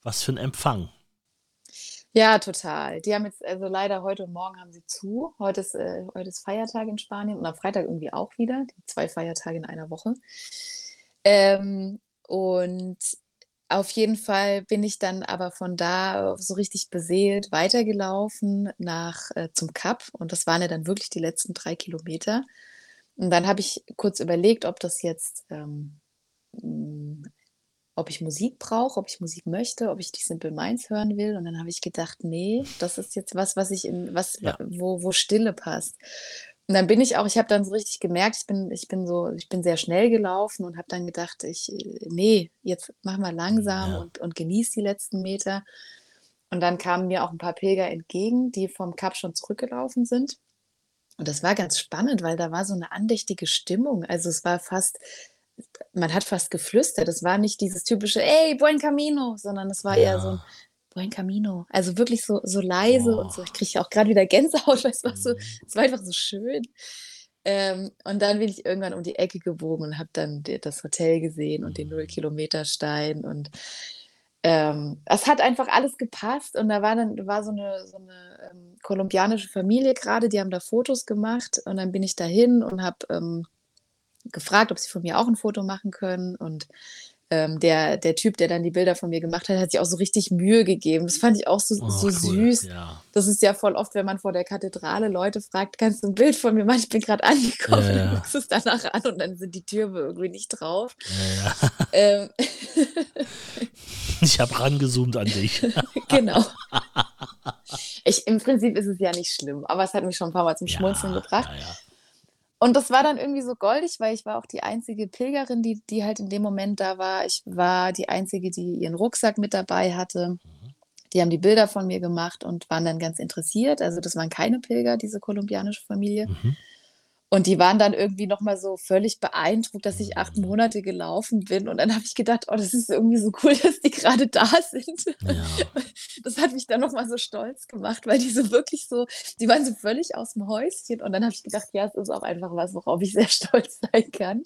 was für ein Empfang. Ja, total. Die haben jetzt, also leider heute und morgen haben sie zu. Heute ist, äh, heute ist Feiertag in Spanien und am Freitag irgendwie auch wieder. Die zwei Feiertage in einer Woche. Ähm, und auf jeden Fall bin ich dann aber von da so richtig beseelt weitergelaufen nach äh, zum Kap. Und das waren ja dann wirklich die letzten drei Kilometer. Und dann habe ich kurz überlegt, ob das jetzt, ähm, mh, ob ich Musik brauche, ob ich Musik möchte, ob ich die Simple Minds hören will. Und dann habe ich gedacht, nee, das ist jetzt was, was ich in, was, Ja. wo, wo Stille passt. Und dann bin ich auch, ich habe dann so richtig gemerkt, ich bin, ich bin so, ich bin sehr schnell gelaufen und habe dann gedacht, ich, nee, jetzt mach mal langsam Ja. und, und genieß die letzten Meter. Und dann kamen mir auch ein paar Pilger entgegen, die vom Kap schon zurückgelaufen sind. Und das war ganz spannend, weil da war so eine andächtige Stimmung. Also es war fast, man hat fast geflüstert. Es war nicht dieses typische, ey, buen camino, sondern es war eher so ein Ja. Buen camino. Also wirklich so, so leise und so. Oh. Ich kriege auch gerade wieder Gänsehaut, weil es war so, Mhm. es war einfach so schön. Ähm, und dann bin ich irgendwann um die Ecke gebogen und habe dann das Hotel gesehen und den Mhm. Null-Kilometer-Stein. Und ähm, es hat einfach alles gepasst. Und da war dann war so eine, so eine ähm, kolumbianische Familie gerade, die haben da Fotos gemacht. Und dann bin ich dahin und habe ähm, gefragt, ob sie von mir auch ein Foto machen können. Und ähm, der, der Typ, der dann die Bilder von mir gemacht hat, hat sich auch so richtig Mühe gegeben. Das fand ich auch so, Oh, so cool. süß. Ja. Das ist ja voll oft, wenn man vor der Kathedrale Leute fragt, kannst du ein Bild von mir machen? Ich bin gerade angekommen, Ja, ja. du guckst es danach an und dann sind die Türen irgendwie nicht drauf. Ja. Ähm, Ich habe rangezoomt an dich. genau. Ich, Im Prinzip ist es ja nicht schlimm, aber es hat mich schon ein paar Mal zum Schmunzeln gebracht. Und das war dann irgendwie so goldig, weil ich war auch die einzige Pilgerin, die, die halt in dem Moment da war. Ich war die einzige, die ihren Rucksack mit dabei hatte. Die haben die Bilder von mir gemacht und waren dann ganz interessiert. Also das waren keine Pilger, diese kolumbianische Familie. Mhm. Und die waren dann irgendwie nochmal so völlig beeindruckt, dass ich acht. Monate gelaufen bin. Und dann habe ich gedacht, oh, das ist irgendwie so cool, dass die gerade da sind. Ja. Das hat mich dann nochmal so stolz gemacht, weil die so wirklich so, die waren so völlig aus dem Häuschen. Und dann habe ich gedacht, ja, es ist auch einfach was, worauf ich sehr stolz sein kann.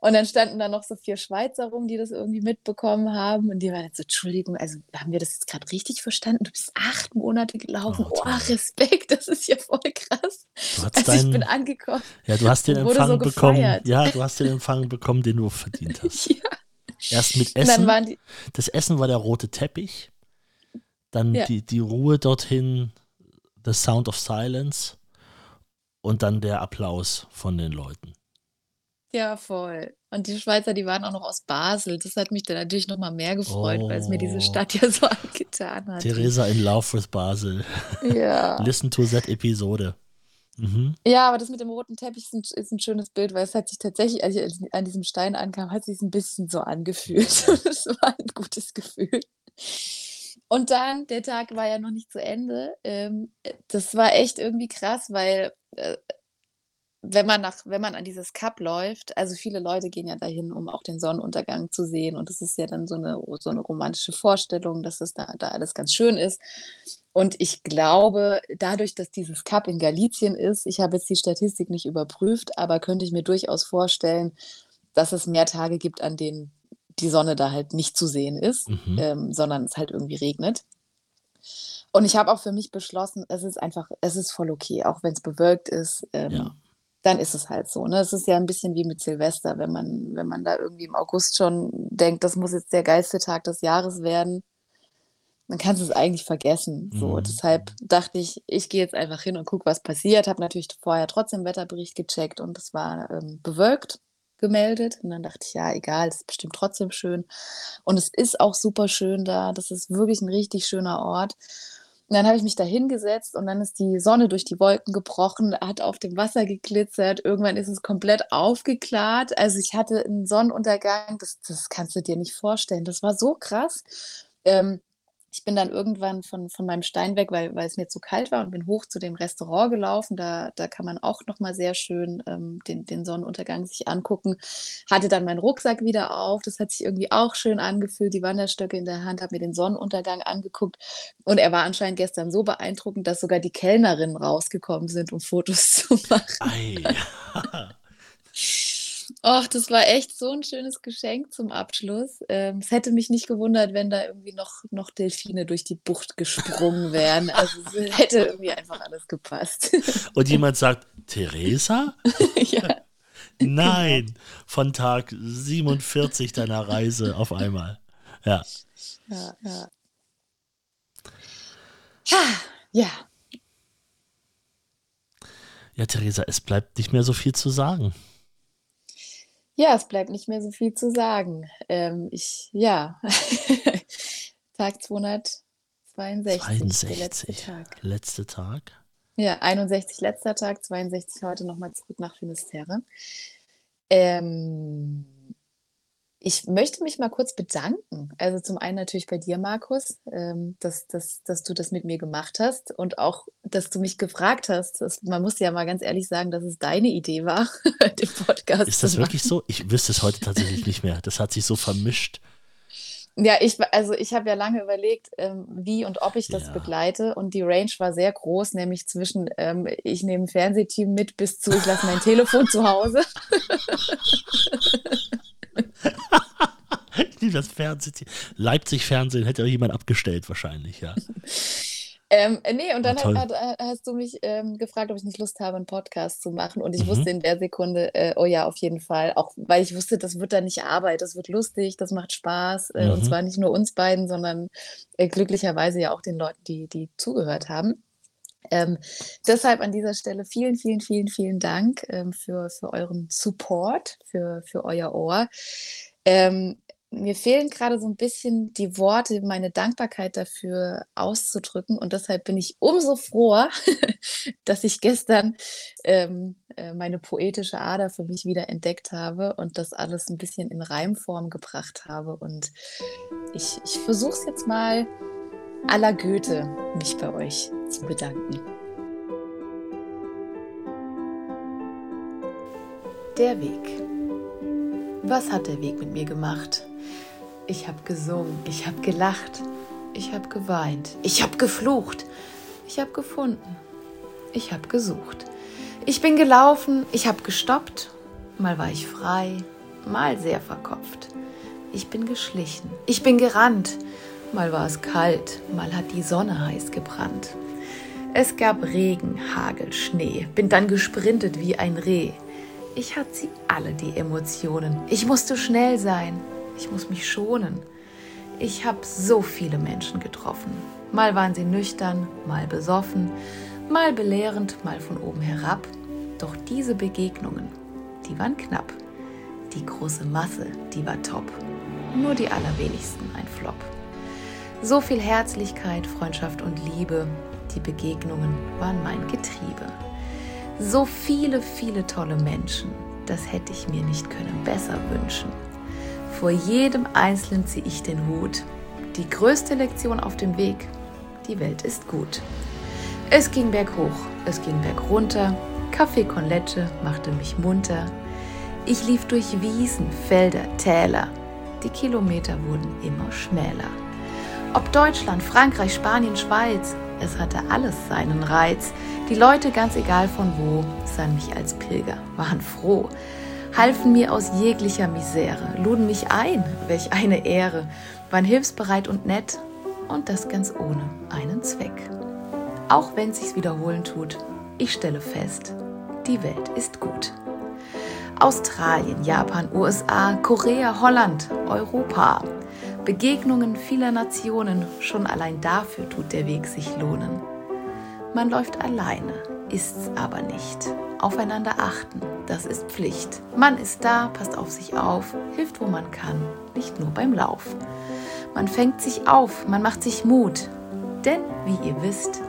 Und dann standen da noch so vier Schweizer rum, die das irgendwie mitbekommen haben. Und die waren jetzt so, Entschuldigung, also haben wir das jetzt gerade richtig verstanden? Du bist acht Monate gelaufen. Oh, Oh. Respekt, das ist ja voll krass. Du, hast Also ich bin deinen, angekommen. ja, du hast den Empfang so bekommen. Ja, du hast den Empfang bekommen, den du verdient hast. Ja. Erst mit Essen. die, Das Essen war der rote Teppich. Dann Ja. die, die Ruhe dorthin, The Sound of Silence. Und dann der Applaus von den Leuten. Ja, voll. Und die Schweizer, die waren auch noch aus Basel. Das hat mich dann natürlich noch mal mehr gefreut, weil es mir Oh. diese Stadt ja so angetan hat. Theresa in Love with Basel. Ja. Listen to that Episode. Mhm. Ja, aber das mit dem roten Teppich ist ein, ist ein schönes Bild, weil es hat sich tatsächlich, als ich an diesem Stein ankam, hat sich ein bisschen so angefühlt. Es war ein gutes Gefühl. Und dann, der Tag war ja noch nicht zu Ende. Ähm, das war echt irgendwie krass, weil äh, wenn man nach, wenn man an dieses Kap läuft, also viele Leute gehen ja dahin, um auch den Sonnenuntergang zu sehen. Und das ist ja dann so eine, so eine romantische Vorstellung, dass es da, da alles ganz schön ist. Und ich glaube, dadurch, dass dieses Kap in Galicien ist, ich habe jetzt die Statistik nicht überprüft, aber könnte ich mir durchaus vorstellen, dass es mehr Tage gibt, an denen die Sonne da halt nicht zu sehen ist, Mhm. ähm, sondern es halt irgendwie regnet. Und ich habe auch für mich beschlossen, es ist einfach, es ist voll okay, auch wenn es bewölkt ist. Ähm, Ja. Dann ist es halt so. Ne? Es ist ja ein bisschen wie mit Silvester, wenn man, wenn man da irgendwie im August schon denkt, das muss jetzt der geilste Tag des Jahres werden, dann kannst du es eigentlich vergessen. So, Mhm. deshalb dachte ich, ich gehe jetzt einfach hin und gucke, was passiert. Habe natürlich vorher trotzdem Wetterbericht gecheckt und es war ähm, bewölkt gemeldet. Und dann dachte ich, ja, egal, das ist bestimmt trotzdem schön. Und es ist auch super schön da. Das ist wirklich ein richtig schöner Ort. Dann habe ich mich da hingesetzt und dann ist die Sonne durch die Wolken gebrochen, hat auf dem Wasser geglitzert. Irgendwann ist es komplett aufgeklärt. Also ich hatte einen Sonnenuntergang, das, das kannst du dir nicht vorstellen. Das war so krass. Ähm, ich bin dann irgendwann von, von meinem Stein weg, weil, weil es mir zu kalt war und bin hoch zu dem Restaurant gelaufen. Da, da kann man auch noch mal sehr schön ähm, den, den Sonnenuntergang sich angucken. Hatte dann meinen Rucksack wieder auf. Das hat sich irgendwie auch schön angefühlt. Die Wanderstöcke in der Hand, habe mir den Sonnenuntergang angeguckt. Und er war anscheinend gestern so beeindruckend, dass sogar die Kellnerinnen rausgekommen sind, um Fotos zu machen. Ei. Och, das war echt so ein schönes Geschenk zum Abschluss. Ähm, es hätte mich nicht gewundert, wenn da irgendwie noch, noch Delfine durch die Bucht gesprungen wären. Also es hätte irgendwie einfach alles gepasst. Und jemand sagt, Theresa? ja. Nein, von Tag 47 deiner Reise auf einmal. Ja. Ja, ja. Ja, ja. Ja, Theresa, es bleibt nicht mehr so viel zu sagen. Ja, es bleibt nicht mehr so viel zu sagen. Ähm, ich, ja, Tag 262, 62, der letzte Tag. Letzte Tag? Ja, 61 letzter Tag, 62 heute nochmal zurück nach Finisterre. Ähm, ich möchte mich mal kurz bedanken. Also zum einen natürlich bei dir, Markus, ähm, dass, dass, dass du das mit mir gemacht hast und auch, dass du mich gefragt hast. Das, man muss ja mal ganz ehrlich sagen, dass es deine Idee war, den Podcast Ist das wirklich so? Ich wüsste es heute tatsächlich nicht mehr. Das hat sich so vermischt. Ja, ich, also ich habe ja lange überlegt, ähm, wie und ob ich das ja. begleite. Und die Range war sehr groß, nämlich zwischen ähm, ich nehme ein Fernsehteam mit bis zu ich lasse mein Telefon zu Hause. ich liebe das Fernsehen. Leipzig Fernsehen hätte auch jemand abgestellt wahrscheinlich, ja. Ähm, nee, und dann hat, hat, hast du mich ähm, gefragt, ob ich nicht Lust habe, einen Podcast zu machen. Und ich mhm. wusste in der Sekunde, äh, oh ja, auf jeden Fall. Auch weil ich wusste, das wird dann nicht Arbeit, das wird lustig, das macht Spaß. Äh, mhm. Und zwar nicht nur uns beiden, sondern äh, glücklicherweise ja auch den Leuten, die, die zugehört haben. Ähm, deshalb an dieser Stelle vielen, vielen, vielen, vielen Dank ähm, für, für euren Support, für, für euer Ohr. Ähm, mir fehlen gerade so ein bisschen die Worte, meine Dankbarkeit dafür auszudrücken. Und deshalb bin ich umso froher, dass ich gestern ähm, äh, meine poetische Ader für mich wieder entdeckt habe und das alles ein bisschen in Reimform gebracht habe. Und ich, ich versuche es jetzt mal la Goethe, mich bei euch zu bedanken. Der Weg. Was hat der Weg mit mir gemacht? Ich habe gesungen, ich habe gelacht, ich habe geweint, ich habe geflucht, ich habe gefunden, ich habe gesucht. Ich bin gelaufen, ich habe gestoppt, mal war ich frei, mal sehr verkopft. Ich bin geschlichen, ich bin gerannt, mal war es kalt, mal hat die Sonne heiß gebrannt. Es gab Regen, Hagel, Schnee, bin dann gesprintet wie ein Reh. Ich hatte sie alle, die Emotionen. Ich musste schnell sein, ich muss mich schonen. Ich habe so viele Menschen getroffen. Mal waren sie nüchtern, mal besoffen, mal belehrend, mal von oben herab. Doch diese Begegnungen, die waren knapp. Die große Masse, die war top. Nur die allerwenigsten ein Flop. So viel Herzlichkeit, Freundschaft und Liebe, die Begegnungen waren mein Getriebe. So viele, viele tolle Menschen, das hätte ich mir nicht können besser wünschen. Vor jedem Einzelnen ziehe ich den Hut. Die größte Lektion auf dem Weg. Die Welt ist gut. Es ging berghoch, es ging bergunter. Kaffee con leche machte mich munter. Ich lief durch Wiesen, Felder, Täler. Die Kilometer wurden immer schmäler. Ob Deutschland, Frankreich, Spanien, Schweiz, es hatte alles seinen Reiz. Die Leute, ganz egal von wo, sahen mich als Pilger, waren froh halfen mir aus jeglicher Misere, luden mich ein, welch eine Ehre, waren hilfsbereit und nett und das ganz ohne einen Zweck. Auch wenn sich's wiederholen tut, ich stelle fest, die Welt ist gut. Australien, Japan, USA, Korea, Holland, Europa. Begegnungen vieler Nationen, schon allein dafür tut der Weg sich lohnen. Man läuft alleine, ist's aber nicht. Aufeinander achten, das ist Pflicht. Man ist da, passt auf sich auf, hilft, wo man kann, nicht nur beim Lauf. Man fängt sich auf, man macht sich Mut, denn, wie ihr wisst,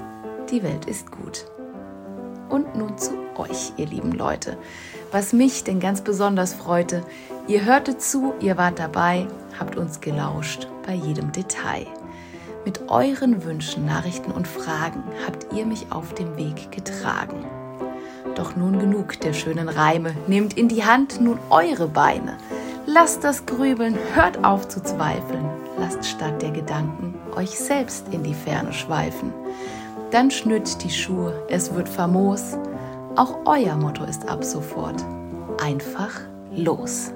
die Welt ist gut. Und nun zu euch, ihr lieben Leute. Was mich denn ganz besonders freute, ihr hörtet zu, ihr wart dabei, habt uns gelauscht bei jedem Detail. Mit euren Wünschen, Nachrichten und Fragen habt ihr mich auf dem Weg getragen. Doch nun genug der schönen Reime, nehmt in die Hand nun eure Beine. Lasst das Grübeln, hört auf zu zweifeln, lasst statt der Gedanken euch selbst in die Ferne schweifen. Dann schnürt die Schuhe, es wird famos. Auch euer Motto ist ab sofort einfach los.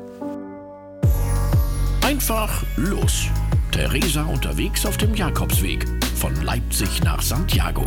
Einfach los. Theresa unterwegs auf dem Jakobsweg von Leipzig nach Santiago.